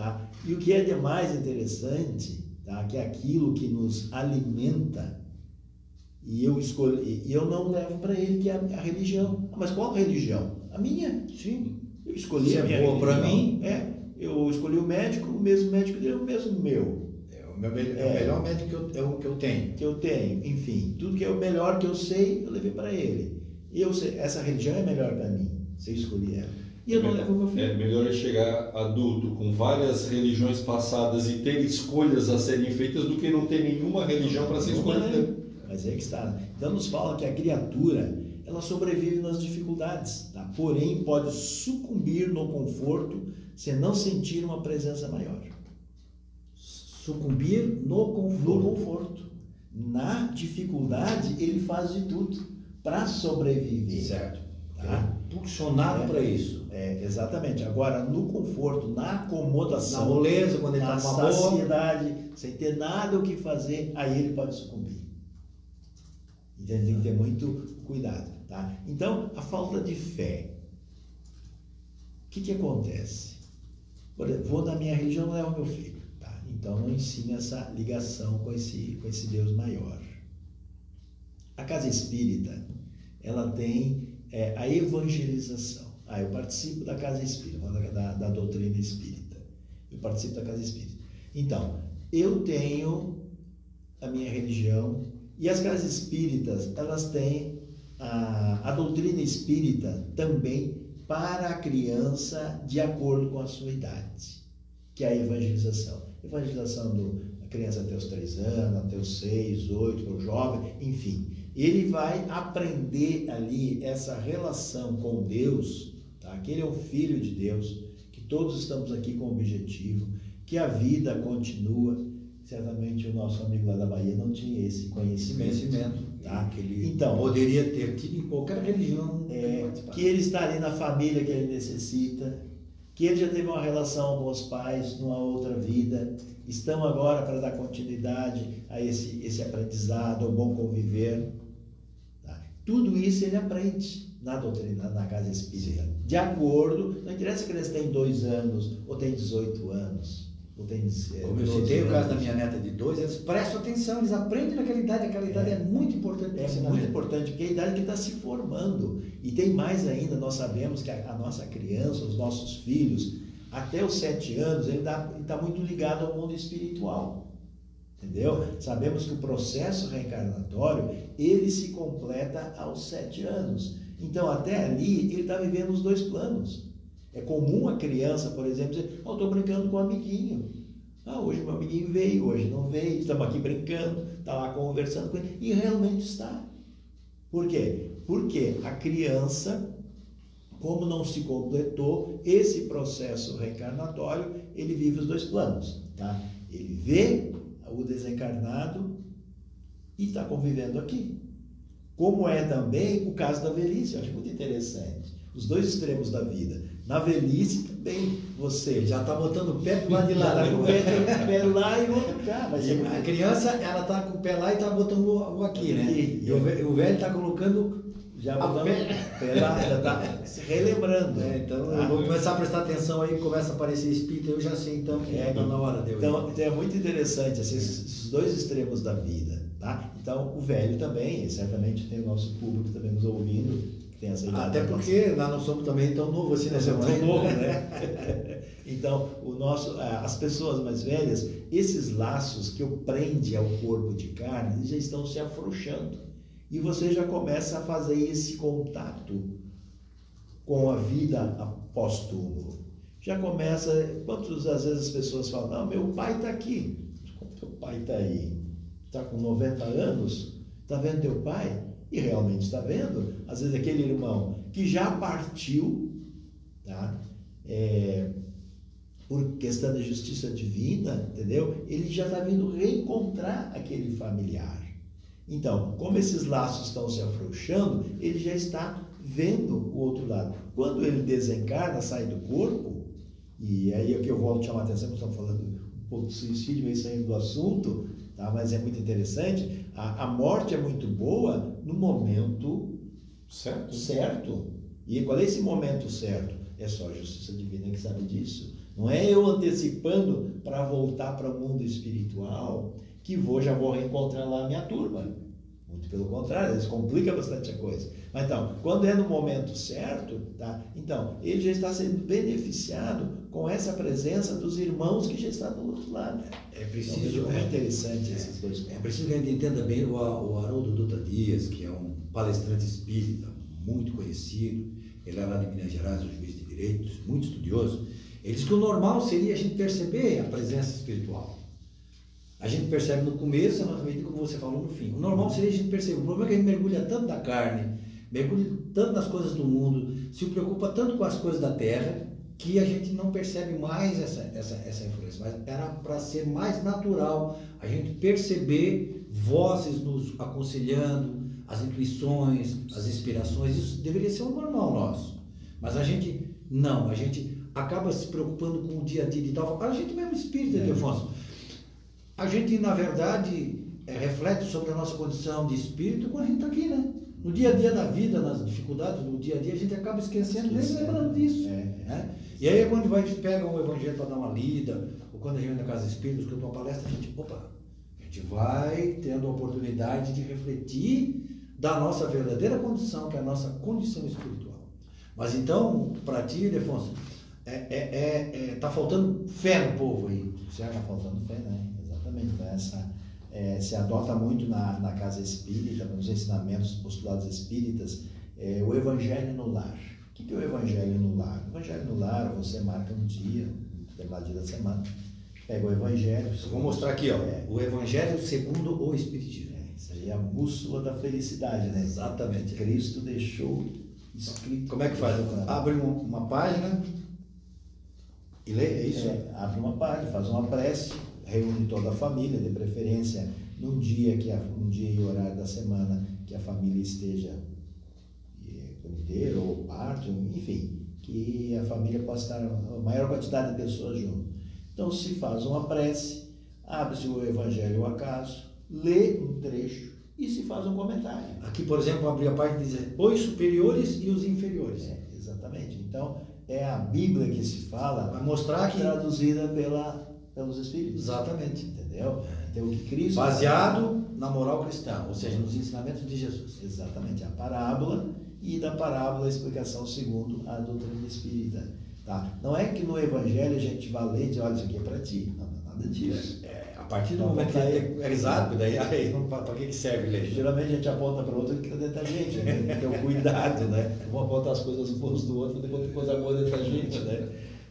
tá? E o que é de mais interessante, tá? Que é aquilo que nos alimenta e eu escolho, e eu não levo para ele que é a, a religião. Ah, mas qual religião? A minha. Sim. Eu escolhi a minha boa para mim. É. Eu escolhi o médico, o mesmo médico dele é o mesmo meu meu, é, é o melhor médico que eu, é o que eu tenho. Que eu tenho, enfim, tudo que é o melhor que eu sei, eu levei para ele. E eu sei, essa religião é melhor para mim, se eu escolhi ela. E eu não levo meu filho. É melhor é chegar adulto com várias religiões passadas e ter escolhas a serem feitas do que não ter nenhuma religião para ser escolhida. Mas é que está. Então nos fala que a criatura ela sobrevive nas dificuldades, tá? porém pode sucumbir no conforto se não sentir uma presença maior sucumbir no conforto. no conforto. Na dificuldade, ele faz de tudo para sobreviver. Certo. Tá? É impulsionado é, para isso. É, exatamente. Agora, no conforto, na acomodação, na moleza, quando ele na está numa saciedade, boa. sem ter nada o que fazer, aí ele pode sucumbir. Então, tem que ter muito cuidado. Tá? Então, a falta de fé. O que, que acontece? Exemplo, vou na minha religião, levo meu filho. Então não ensina essa ligação com esse, com esse Deus maior. A casa espírita, ela tem é, a evangelização. Ah, eu participo da casa espírita, da, da, doutrina espírita. Eu participo da casa espírita. Então, eu tenho a minha religião e as casas espíritas, elas têm a, a doutrina espírita também para a criança de acordo com a sua idade, que é a evangelização evangelização da criança até os 3 anos, até os 6, 8, para o jovem, enfim. Ele vai aprender ali essa relação com Deus, tá? que ele é um filho de Deus, que todos estamos aqui com o objetivo, que a vida continua. Certamente o nosso amigo lá da Bahia não tinha esse conhecimento. conhecimento tá? que ele então, poderia ter tido em qualquer religião. É, que ele está ali na família que ele necessita, que ele já teve uma relação com os pais numa outra vida, estão agora para dar continuidade a esse, esse aprendizado, ao bom conviver. Tá? Tudo isso ele aprende na doutrina, na casa espírita, de acordo, não interessa que eles têm dois anos ou têm 18 anos. Como eu citei o caso da minha neta de dois, eles prestam atenção, eles aprendem naquela idade, aquela idade é, é muito importante É muito importante, porque é a idade que está se formando. E tem mais ainda, nós sabemos que a, a nossa criança, os nossos filhos, até os sete anos, ele está tá muito ligado ao mundo espiritual. Entendeu? Sabemos que o processo reencarnatório, ele se completa aos sete anos. Então, até ali, ele está vivendo os dois planos. É comum a criança, por exemplo, dizer, oh, estou brincando com um amiguinho. Ah, hoje meu amiguinho veio, hoje não veio, estamos aqui brincando, está lá conversando com ele. E realmente está. Por quê? Porque a criança, como não se completou esse processo reencarnatório, ele vive os dois planos. Tá? Ele vê o desencarnado e está convivendo aqui. Como é também o caso da velhice, eu acho muito interessante. Os dois extremos da vida Na velhice também, você já está botando o pé do lado de lá. Está com o pé, pé lá e outro cá. Mas e a criança, ela está com o pé lá e está botando o aqui, né? E, e o velho está colocando já pé lá, já está se relembrando. É, então tá? eu vou começar a prestar atenção aí, começa a aparecer espírito, eu já sei então que é, na hora de eu então, então é muito interessante assim, esses dois extremos da vida. Tá? Então o velho também, certamente tem o nosso público também nos ouvindo, tem essa idade. Até porque nós não somos também tão novos assim, nós somos tão novos, né? então, o nosso, as pessoas mais velhas, esses laços que o prende ao corpo de carne, já estão se afrouxando. E você já começa a fazer esse contato com a vida após túmulo. Já começa, quantas vezes as pessoas falam, não, meu pai está aqui. Teu pai está aí? Está com 90 anos? Está vendo teu pai? E realmente está vendo, às vezes aquele irmão que já partiu, tá? É, por questão da justiça divina, entendeu? Ele já está vindo reencontrar aquele familiar. Então, como esses laços estão se afrouxando, ele já está vendo o outro lado. Quando ele desencarna, sai do corpo, e aí é que eu volto a chamar a atenção, estamos falando um pouco do suicídio, meio saindo do assunto, tá? mas é muito interessante. A, a morte é muito boa no momento certo. certo. E qual é esse momento certo? É só a justiça divina que sabe disso. Não é eu antecipando para voltar para o mundo espiritual que vou já vou reencontrar lá a minha turma. Pelo contrário, isso complica bastante a coisa. Mas então, quando é no momento certo, tá? Então, ele já está sendo beneficiado com essa presença dos irmãos que já estão do outro lado. É preciso. Então, é interessante é, esses dois pontos. É preciso que a gente entenda bem o, o Haroldo Dutra Dias, que é um palestrante espírita muito conhecido. Ele é lá de Minas Gerais, um juiz de direitos, muito estudioso. Ele diz que o normal seria a gente perceber a presença espiritual. A gente percebe no começo, na medida como você falou no fim. O normal seria a gente perceber. O problema é que a gente mergulha tanto da carne, mergulha tanto nas coisas do mundo, se preocupa tanto com as coisas da terra, que a gente não percebe mais essa, essa, essa influência. Mas era para ser mais natural a gente perceber vozes nos aconselhando, as intuições, as inspirações. Isso deveria ser o normal nosso. Mas a gente não, a gente acaba se preocupando com o dia a dia de tal. A gente mesmo espírita, é. Afonso a gente, na verdade, é, reflete sobre a nossa condição de espírito quando a gente está aqui, né? No dia a dia da vida, nas dificuldades do dia a dia, a gente acaba esquecendo, nem lembrando disso. É, né? E aí, quando a gente pega um evangelho para dar uma lida, ou quando a gente vai na casa espírita, escuta uma palestra, a gente, opa, a gente vai tendo a oportunidade de refletir da nossa verdadeira condição, que é a nossa condição espiritual. Mas então, para ti, Defonso, é, é, é, é, tá faltando fé no povo aí. Certo? Está faltando fé, né? Exatamente. Né? Essa, é, se adota muito na, na casa espírita, nos ensinamentos, postulados espíritas, é, o evangelho no lar. O que, que é o evangelho no lar? O evangelho no lar, você marca um dia, um determinado dia da semana, pega o evangelho. vou mostrar aqui, ó, é, o evangelho segundo o espiritismo. É, isso aí é a bússola da felicidade, né? Exatamente. Cristo deixou escrito. Como é que faz? Abre uma, uma página e lê, é isso? É, abre uma página, faz uma prece reúne toda a família, de preferência num dia que a, um dia e horário da semana que a família esteja é, inteiro ou parte, enfim, que a família possa estar a maior quantidade de pessoas junto. Então se faz uma prece, abre-se o Evangelho ao acaso, lê um trecho e se faz um comentário. Aqui, por exemplo, abrir a parte diz os superiores e os inferiores. É, exatamente. Então é a Bíblia que se fala, vai mostrar que traduzida pela pelos Espíritos. Exatamente. Entendeu? Então, o que Cristo. Baseado na moral cristã, ou seja, nos ensinamentos de Jesus. Exatamente. A parábola e da parábola a explicação segundo a doutrina espírita. Tá? Não é que no Evangelho a gente vá ler e dizer, olha, isso aqui é para ti. Não, nada disso. É, a partir do momento que é, é exato, daí aí, para que, que serve ler? Geralmente a gente aponta para o outro que está dentro da gente, né? tem que ter um cuidado, né? Vamos apontar as coisas boas do outro, depois coisa boa dentro da gente, né?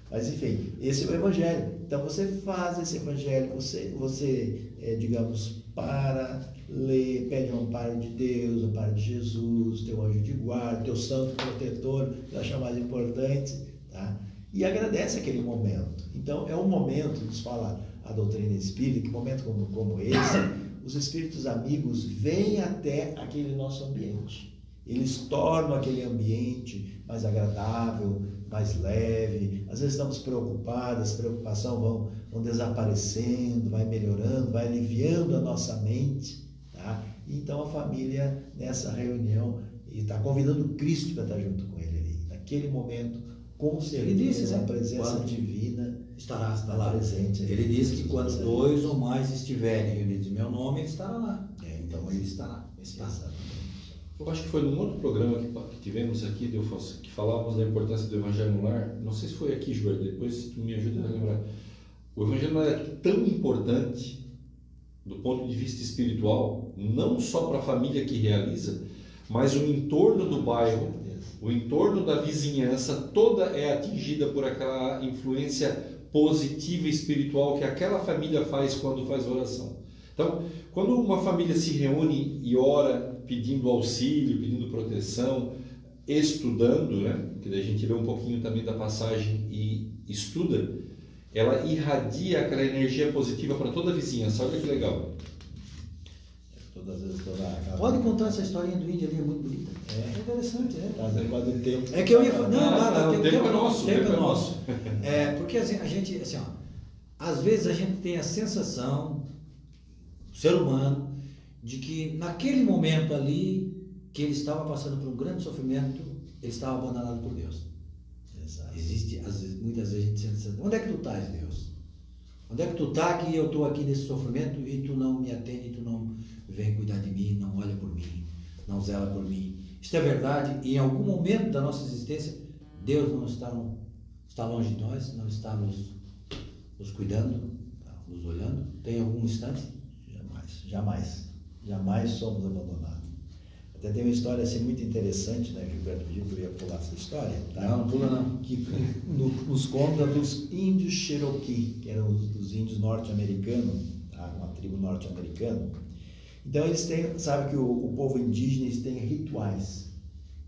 Mas enfim, esse é o Evangelho. Então você faz esse Evangelho, você, você é, digamos, para, lê, pede o amparo de Deus, amparo de Jesus, teu anjo de guarda, teu santo protetor, das chamadas importantes, tá? E agradece aquele momento. Então é um momento, nos fala a doutrina espírita, que momento como, como esse, os espíritos amigos vêm até aquele nosso ambiente. Eles tornam aquele ambiente mais agradável, mais leve, às vezes estamos preocupados, preocupação vão, vão desaparecendo, vai melhorando, vai aliviando a nossa mente, tá? Então a família nessa reunião está convidando Cristo para estar junto com ele ali, naquele momento, com certeza ele disse, né? a presença divina estará, estará lá. presente. Ele diz que quando dois ou mais estiverem reunidos em meu nome, ele estará lá. É, então ele estará. Exatamente. Eu acho que foi num outro programa que, que tivemos aqui, Deus, que falávamos da importância do Evangelho no lar. Não sei se foi aqui, Gilberto, depois tu me ajuda a lembrar. O Evangelho no lar é tão importante do ponto de vista espiritual, não só para a família que realiza, mas o entorno do bairro, o entorno da vizinhança, toda é atingida por aquela influência positiva espiritual que aquela família faz quando faz oração. Então, quando uma família se reúne e ora pedindo auxílio, pedindo proteção, estudando, né? que daí a gente lê um pouquinho também da passagem e estuda, ela irradia aquela energia positiva para toda a vizinhança. Olha que legal. Todas as toda Pode contar essa historinha do índio ali, é muito bonita. É, é interessante, é. Tá do tempo. É que eu ia falar. Não, não, não, não, o tempo é nosso. O tempo é nosso. É, porque assim, a gente, assim, ó, às vezes a gente tem a sensação, o ser humano, de que naquele momento ali, que ele estava passando por um grande sofrimento, ele estava abandonado por Deus. Exato. Existe, vezes, muitas vezes a gente sente, onde é que tu estás, Deus? Onde é que tu está que eu estou aqui nesse sofrimento e tu não me atende, tu não vem cuidar de mim, não olha por mim, não zela por mim? Isto é verdade, e em algum momento da nossa existência, Deus não está, está longe de nós, não está nos, nos cuidando, nos olhando. Tem algum instante? Jamais, jamais. Jamais somos abandonados. Até tem uma história assim muito interessante, né? Gilberto pediu que eu ia pular essa história. Tá? Não, pula não. Que no, nos conta dos índios Cherokee, que eram os, os índios norte-americanos, tá? uma tribo norte-americana. Então eles têm, sabe que o, o povo indígena tem rituais.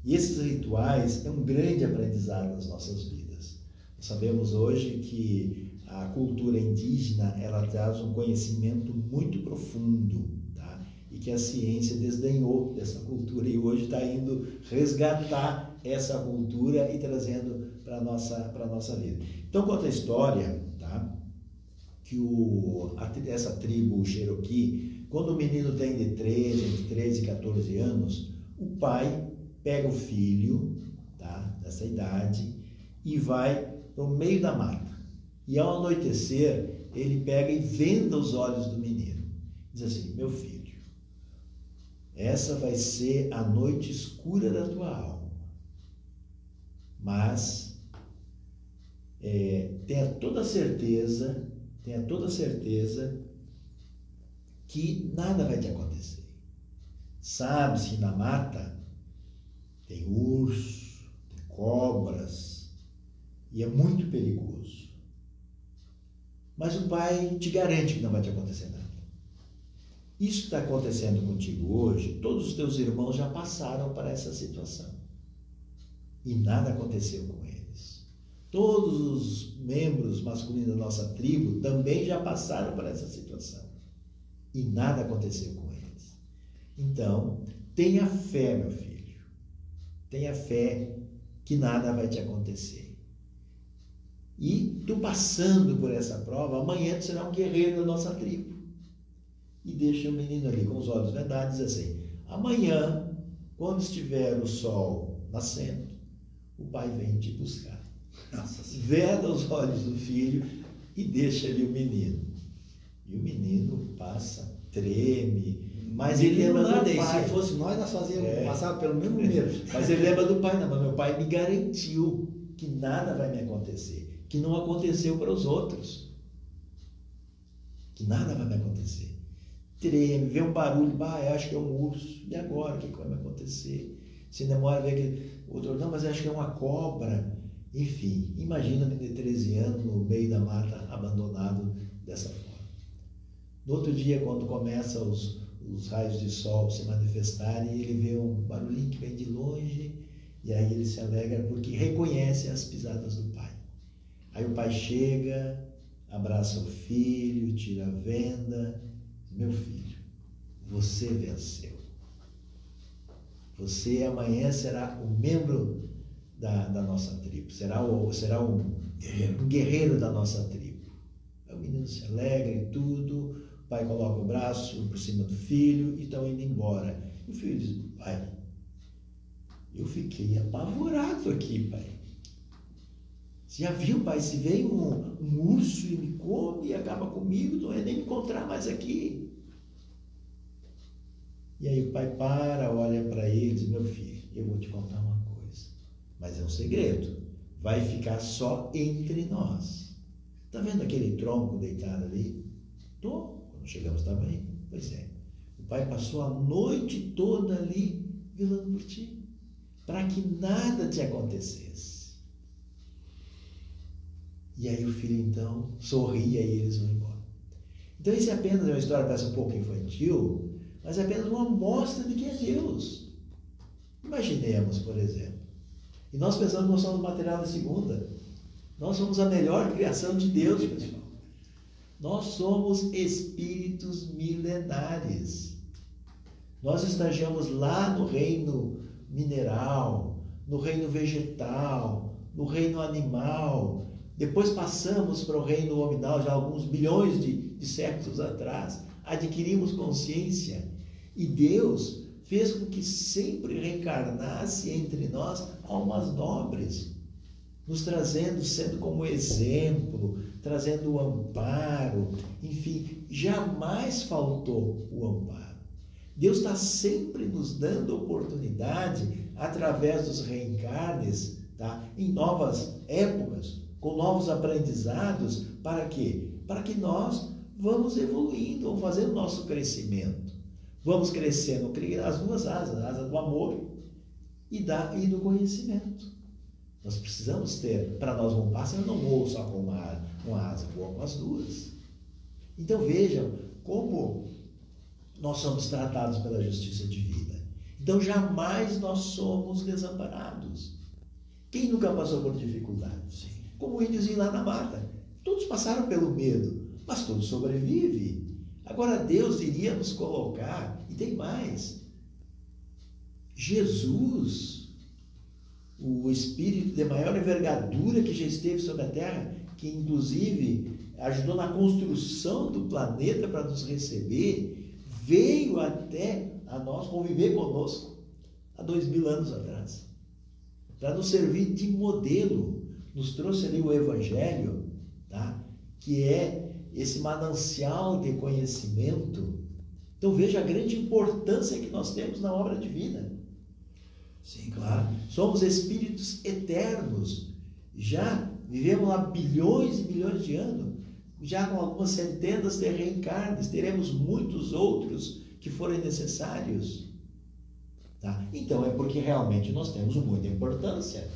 E esses rituais é um grande aprendizado nas nossas vidas. Nós sabemos hoje que a cultura indígena ela traz um conhecimento muito profundo que a ciência desdenhou dessa cultura e hoje está indo resgatar essa cultura e trazendo para a nossa, para nossa vida. Então, conta a história tá? que o, a, essa tribo Cherokee, quando o menino tem de 13, entre 13 e 14 anos, o pai pega o filho tá? dessa idade e vai para o meio da mata. E ao anoitecer, ele pega e venda os olhos do menino. Diz assim: Meu filho essa vai ser a noite escura da tua alma. Mas é, tenha toda certeza, tenha toda certeza que nada vai te acontecer. Sabe-se que na mata tem urso, tem cobras, e é muito perigoso. Mas o pai te garante que não vai te acontecer nada. Isso está acontecendo contigo hoje, todos os teus irmãos já passaram para essa situação. E nada aconteceu com eles. Todos os membros masculinos da nossa tribo também já passaram por essa situação. E nada aconteceu com eles. Então, tenha fé, meu filho. Tenha fé que nada vai te acontecer. E tu passando por essa prova, amanhã tu será um guerreiro da nossa tribo e deixa o menino ali com os olhos vendados e diz assim: amanhã, quando estiver o sol nascendo, o pai vem te buscar. Nossa, Veda os olhos do filho e deixa ali o menino. E o menino passa, treme, mas ele lembra do pai. se fosse nós, nós fazíamos, é. passava pelo mesmo medo. mas ele lembra do pai, não, mas meu pai me garantiu que nada vai me acontecer, que não aconteceu para os outros. Que nada vai me acontecer treme, vê um barulho, bah, acho que é um urso. E agora, o que, vai acontecer? Se demora, vê aquele outro, não, mas acho que é uma cobra. Enfim, imagina de 13 anos no meio da mata, abandonado dessa forma. No outro dia, quando começa os, os raios de sol se manifestarem, ele vê um barulhinho que vem de longe, e aí ele se alegra porque reconhece as pisadas do pai. Aí o pai chega, abraça o filho, tira a venda, meu filho, você venceu. Você amanhã será o membro da, da nossa tribo, será, o, será um, um guerreiro da nossa tribo. O menino se alegra e tudo, o pai coloca o braço por cima do filho e estão indo embora. E o filho diz: Pai, eu fiquei apavorado aqui, pai. Você já viu, pai? Se vem um, um urso e me come e acaba comigo, não é nem me encontrar mais aqui. E aí o pai para, olha para ele e diz: Meu filho, eu vou te contar uma coisa, mas é um segredo. Vai ficar só entre nós. Está vendo aquele tronco deitado ali? Tô. Quando chegamos também. Pois é. O pai passou a noite toda ali velando por ti, para que nada te acontecesse. E aí o filho então sorria e eles vão embora. Então isso é apenas uma história parece um pouco infantil, mas é apenas uma amostra de quem é Deus. Imaginemos, por exemplo, e nós pensamos que nós somos material da segunda. Nós somos a melhor criação de Deus, pessoal. Nós somos espíritos milenares. Nós estagiamos lá no reino mineral, no reino vegetal, no reino animal. Depois passamos para o reino nominal, já alguns bilhões de, de séculos atrás. Adquirimos consciência e Deus fez com que sempre reencarnasse entre nós almas nobres, nos trazendo, sendo como exemplo, trazendo o amparo, enfim, jamais faltou o amparo. Deus está sempre nos dando oportunidade, através dos reencarnes, tá? em novas épocas, com novos aprendizados, para quê? Para que nós vamos evoluindo, vamos fazendo nosso crescimento. Vamos crescendo, as duas asas, a asa do amor e, da, e do conhecimento. Nós precisamos ter, para nós um pássaro não voa só com uma, uma asa, voa com as duas. Então vejam como nós somos tratados pela justiça divina. Então jamais nós somos desamparados. Quem nunca passou por dificuldades? Como o índiozinho lá na mata. Todos passaram pelo medo, mas todos sobrevivem. Agora Deus iria nos colocar, e tem mais. Jesus, o Espírito de maior envergadura que já esteve sobre a terra, que inclusive ajudou na construção do planeta para nos receber, veio até a nós conviver conosco há dois mil anos atrás, para nos servir de modelo. Nos trouxe ali o Evangelho, tá? que é esse manancial de conhecimento. Então veja a grande importância que nós temos na obra divina. Sim, claro. Somos espíritos eternos. Já vivemos lá bilhões e bilhões de anos. Já com algumas centenas de reencarnes. Teremos muitos outros que forem necessários. Tá? Então é porque realmente nós temos muita importância.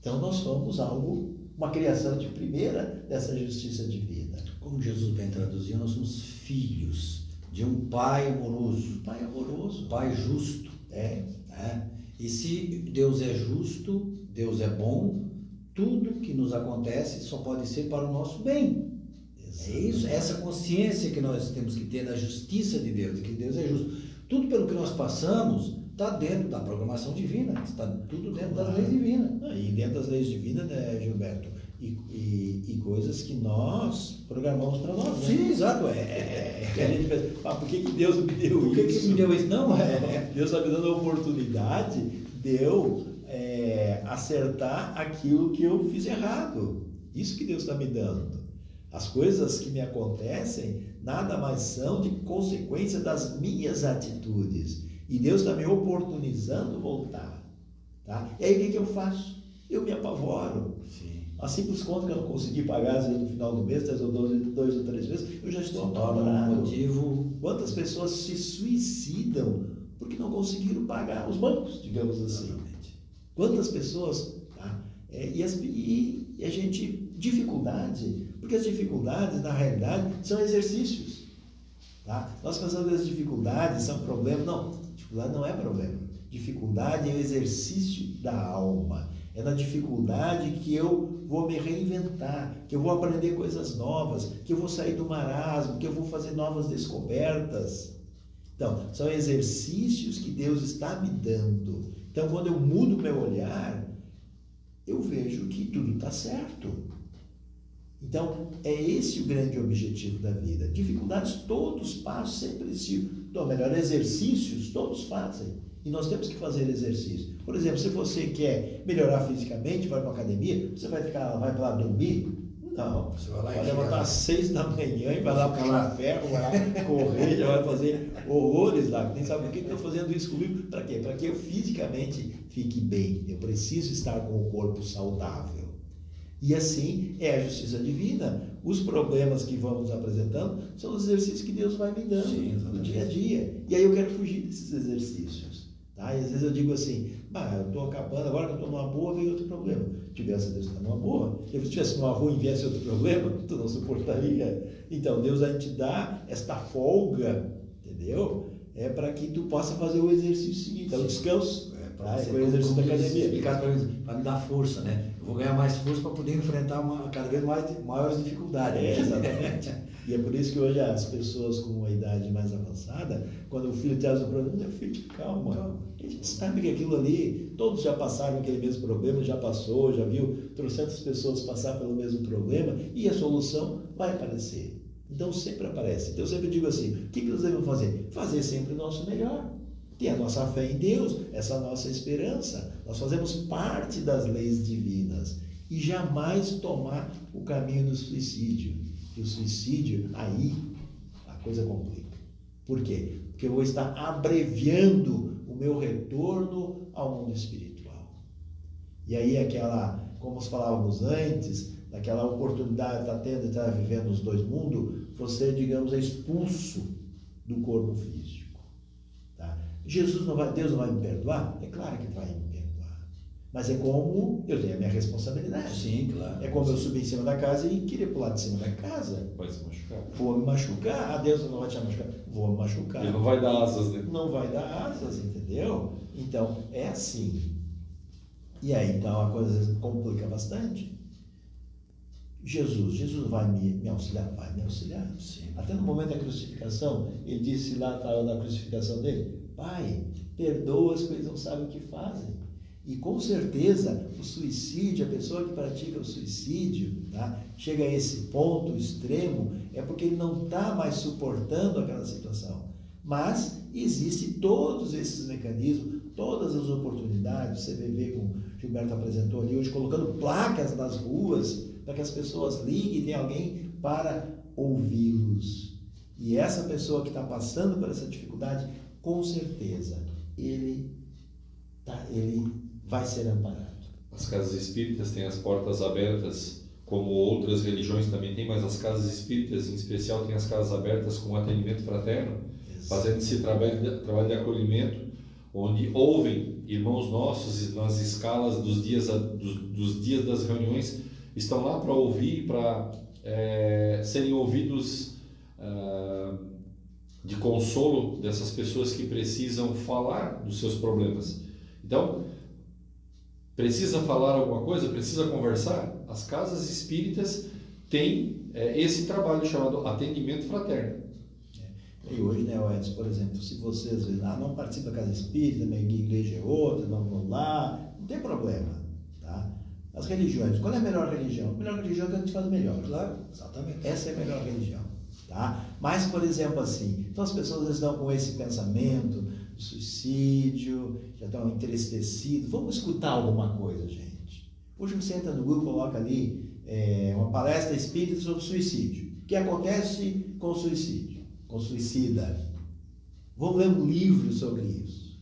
Então nós somos algo uma criação de primeira dessa justiça divina. Como Jesus bem traduziu, nós somos filhos de um pai amoroso. Pai amoroso. Pai justo. É. é. E se Deus é justo, Deus é bom, tudo que nos acontece só pode ser para o nosso bem. É isso, essa consciência que nós temos que ter da justiça de Deus, de que Deus é justo. Tudo pelo que nós passamos está dentro da programação divina, está tudo dentro das leis divinas. E dentro das leis divinas, né, Gilberto? E, e, e coisas que nós programamos para nós. Né? Sim, exato. É, é, é. a gente pensa, ah, por que, que Deus me deu por isso? Por que, que me deu isso? Não, é. Deus está me dando a oportunidade de eu é, acertar aquilo que eu fiz errado. Isso que Deus está me dando. As coisas que me acontecem nada mais são de consequência das minhas atitudes. E Deus está me oportunizando voltar. Tá? E aí o que, que eu faço? Eu me apavoro. Sim. A simples conta que eu não consegui pagar, às vezes no final do mês, três ou dois, dois ou três vezes, eu já estou apavorado. Um motivo. Quantas pessoas se suicidam porque não conseguiram pagar os bancos, digamos assim. Exatamente. Quantas pessoas. Tá? É, e, as, e, e a gente. Dificuldade, porque as dificuldades, na realidade, são exercícios. Tá? Nós pensamos que as dificuldades são problemas. Não, Dificuldade não é problema. Dificuldade é o exercício da alma. É na dificuldade que eu vou me reinventar, que eu vou aprender coisas novas, que eu vou sair do marasmo, que eu vou fazer novas descobertas. Então, são exercícios que Deus está me dando Então, quando eu mudo meu olhar, eu vejo que tudo está certo. Então, é esse o grande objetivo da vida. Dificuldades todos passam, sempre existem. Então, melhor, exercícios todos fazem. E nós temos que fazer exercício. Por exemplo, se você quer melhorar fisicamente, vai para uma academia, você vai ficar, vai lá dormir? Não. Você vai lá vai levantar às seis da manhã e vai lá puxar ferro, vai lá correr, já vai fazer horrores lá. Nem sabe por que estão fazendo isso comigo. Para quê? Para que eu fisicamente fique bem. Eu preciso estar com o corpo saudável. E assim é a justiça divina. Os problemas que vamos apresentando são os exercícios que Deus vai me dando Sim, no dia a dia. E aí eu quero fugir desses exercícios. Tá? E às vezes eu digo assim, bah, eu estou acabando, agora que eu estou numa boa, vem outro problema. Tivesse Deus está numa boa. Se eu estivesse numa rua e viesse outro problema, tu não suportaria. Então Deus vai te dar esta folga, entendeu? É para que tu possa fazer o exercício seguinte, é o descanso. É, para ah, é o exercício da academia. Para me dar força, né? Vou ganhar mais força para poder enfrentar uma, cada vez mais, maiores dificuldades. É, exatamente. e é por isso que hoje as pessoas com uma idade mais avançada, quando o filho traz um problema, meu filho, calma. calma. A gente sabe que aquilo ali, todos já passaram aquele mesmo problema, já passou, já viu trocentas pessoas passar pelo mesmo problema e a solução vai aparecer. Então sempre aparece. Então eu sempre digo assim: o que nós devemos fazer? Fazer sempre o nosso melhor ter a nossa fé em Deus, essa nossa esperança. Nós fazemos parte das leis divinas e jamais tomar o caminho do suicídio. E o suicídio, aí a coisa complica. Por quê? Porque eu vou estar abreviando o meu retorno ao mundo espiritual. E aí aquela, como falávamos antes, daquela oportunidade de estar tendo de estar vivendo os dois mundos, você, digamos, é expulso do corpo físico. Jesus não vai, Deus não vai me perdoar? É claro que vai me perdoar. Mas é como eu tenho a minha responsabilidade. Sim, claro. É como eu subir em cima da casa e querer pular de cima da casa. Vai se machucar. Vou me machucar. Ah, Deus não vai te machucar. Vou me machucar. Ele não vai dar asas, né? Não vai dar asas, entendeu? Então, é assim. E aí, então, a coisa complica bastante. Jesus, Jesus vai me, me, auxiliar? Vai me auxiliar. Sim. Até no momento da crucificação, ele disse lá, na crucificação dele, Pai, perdoa-as, pois não sabem o que fazem. E com certeza o suicídio, a pessoa que pratica o suicídio, tá, chega a esse ponto extremo, é porque ele não está mais suportando aquela situação. Mas existem todos esses mecanismos, todas as oportunidades, o CVV, como o Gilberto apresentou ali hoje, colocando placas nas ruas para que as pessoas liguem e tenha alguém para ouvi-los. E essa pessoa que está passando por essa dificuldade, com certeza ele, tá, ele vai ser amparado. As casas espíritas têm as portas abertas, como outras religiões também têm, mas as casas espíritas, em especial, têm as casas abertas com atendimento fraterno, Isso. fazendo esse trabalho de, trabalho de acolhimento, onde ouvem irmãos nossos nas escalas dos dias, dos, dos dias das reuniões, estão lá para ouvir, para é, serem ouvidos. Uh, de consolo dessas pessoas que precisam falar dos seus problemas. Então, precisa falar alguma coisa, precisa conversar? As casas espíritas têm é, esse trabalho chamado atendimento fraterno. É. E hoje, né, Edson, por exemplo, se você às vezes ah, não participa da casa espírita, minha igreja é outra, não vou lá, não tem problema. Tá? As religiões, qual é a melhor religião? A melhor religião é que a gente faz melhor. Claro, exatamente. Essa é a melhor religião. Tá? Mas, por exemplo, assim, então as pessoas estão com esse pensamento do suicídio, já estão entristecidos. Vamos escutar alguma coisa, gente. Hoje você entra no Google, coloca ali é, uma palestra espírita sobre suicídio. O que acontece com suicídio? Com suicida. Vamos ler um livro sobre isso.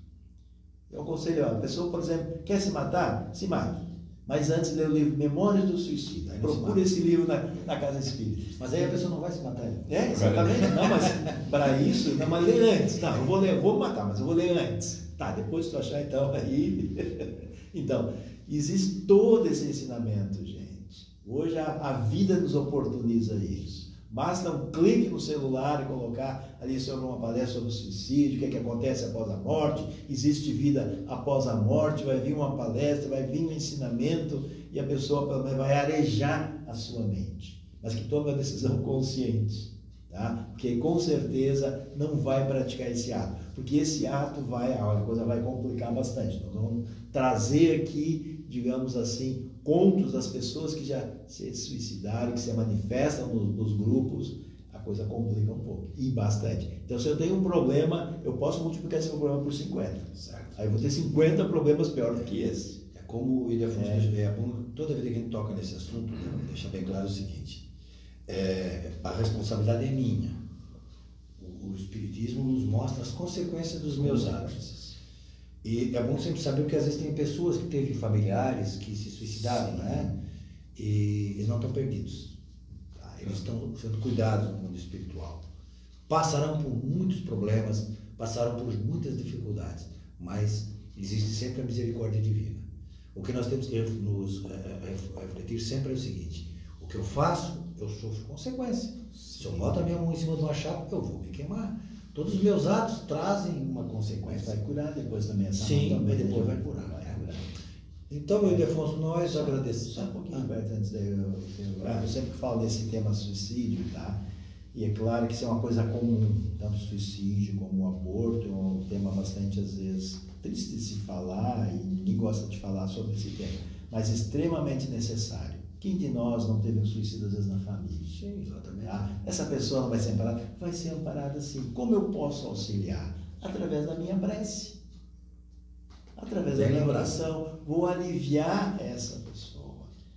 Eu aconselho, a pessoa, por exemplo, quer se matar? Se mate. Mas antes lê o livro Memórias do Suicida. Procura esse livro na, na Casa Espírita. Mas aí a pessoa não vai se matar. É, exatamente. Não, mas para isso, não, mas lê antes. Não, eu vou ler, eu vou matar, mas eu vou ler antes. Tá, depois tu achar então aí. então, existe todo esse ensinamento, gente. Hoje a, a vida nos oportuniza isso. Basta um clique no celular e colocar ali sobre uma palestra sobre o suicídio, o que, é que acontece após a morte, existe vida após a morte, vai vir uma palestra, vai vir um ensinamento e a pessoa vai arejar a sua mente. Mas que tome uma decisão consciente. Tá? Porque com certeza não vai praticar esse ato, porque esse ato vai, a coisa vai complicar bastante. Nós vamos trazer aqui, digamos assim, contos das pessoas que já se suicidaram, que se manifestam nos, nos grupos, a coisa complica um pouco, e bastante. Então, se eu tenho um problema, eu posso multiplicar esse problema por 50. Certo. Aí eu vou ter 50 problemas piores do que esse. É como o Ildefonso é. é bom, toda vez que a gente toca nesse assunto, né, deixa bem claro o seguinte, é, a responsabilidade é minha. O, o, Espiritismo nos mostra as consequências dos meus atos. E é bom sempre saber porque às vezes tem pessoas que teve familiares que se suicidaram, Sim. né? E eles não estão perdidos. Tá? Eles estão sendo cuidados no mundo espiritual. Passarão por muitos problemas, passaram por muitas dificuldades, mas existe sempre a misericórdia divina. O que nós temos que nos é, refletir sempre é o seguinte: o que eu faço, eu sofro consequência. Se eu boto a minha mão em cima de uma chapa, eu vou me queimar. Todos os meus atos trazem uma consequência. Vai curar depois também essa Sim, também depois vai curar. Vai curar. Então, meu Ildefonso, nós agradecemos. Só um pouquinho, Alberto, antes de eu, eu, eu, sempre falo desse tema suicídio, tá? E é claro que isso é uma coisa comum, tanto suicídio como aborto, é um tema bastante, às vezes, triste de se falar e ninguém gosta de falar sobre esse tema, mas extremamente necessário. Quem de nós não teve um suicídio, às vezes, na família? Sim, exatamente. Ah, essa pessoa não vai ser amparada? Vai ser amparada sim. Como eu posso auxiliar? Através da minha prece. Através da minha oração. Vou aliviar essa pessoa.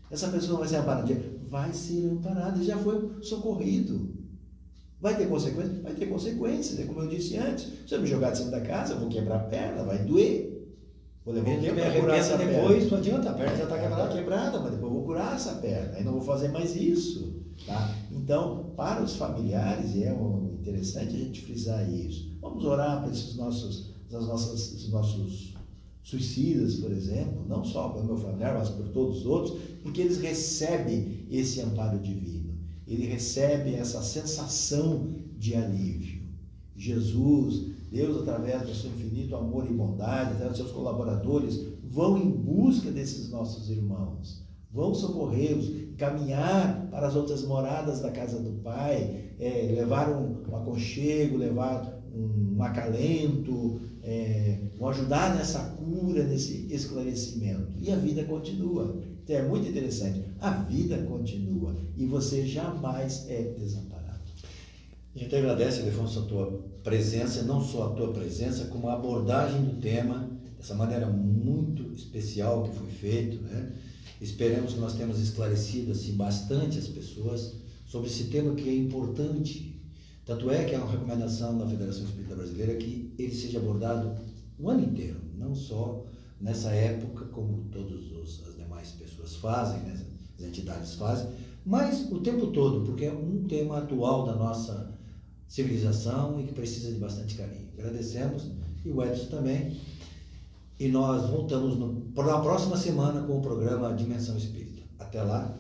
Essa pessoa não vai ser amparada. Vai ser amparada. Já foi socorrido. Vai ter consequências? Vai ter consequências. É como eu disse antes. Se eu me jogar de cima da casa, eu vou quebrar a perna, vai doer. Vou levar um tempo para curar essa depois, perna. não adianta, a perna já está quebrada. Quebrada, mas depois eu vou curar essa perna. Aí não vou fazer mais isso. Tá? Então, para os familiares, e é interessante a gente frisar isso, vamos orar para esses nossos, as nossas, esses nossos suicidas, por exemplo, não só para o meu familiar, mas por todos os outros, porque eles recebem esse amparo divino ele recebe essa sensação de alívio. Jesus, Deus, através do seu infinito amor e bondade, através dos seus colaboradores, vão em busca desses nossos irmãos, vão socorrê-los, caminhar para as outras moradas da casa do Pai, é, levar um, um, aconchego, levar um, um acalento, é, vão ajudar nessa cura, nesse esclarecimento. E a vida continua. Então é muito interessante. A vida continua e você jamais é desamparado. A gente agradece, Afonso, a tua presença, não só a tua presença, como a abordagem do tema, dessa maneira muito especial que foi feito. Né? Esperamos que nós tenhamos esclarecido assim, bastante as pessoas sobre esse tema que é importante. Tanto é que é uma recomendação da Federação Espírita Brasileira que ele seja abordado o ano inteiro, não só nessa época, como todos os as pessoas fazem, né? as entidades fazem, mas o tempo todo, porque é um tema atual da nossa civilização e que precisa de bastante carinho. Agradecemos e o Edson também. E nós voltamos no, na próxima semana com o programa Dimensão Espírita. Até lá,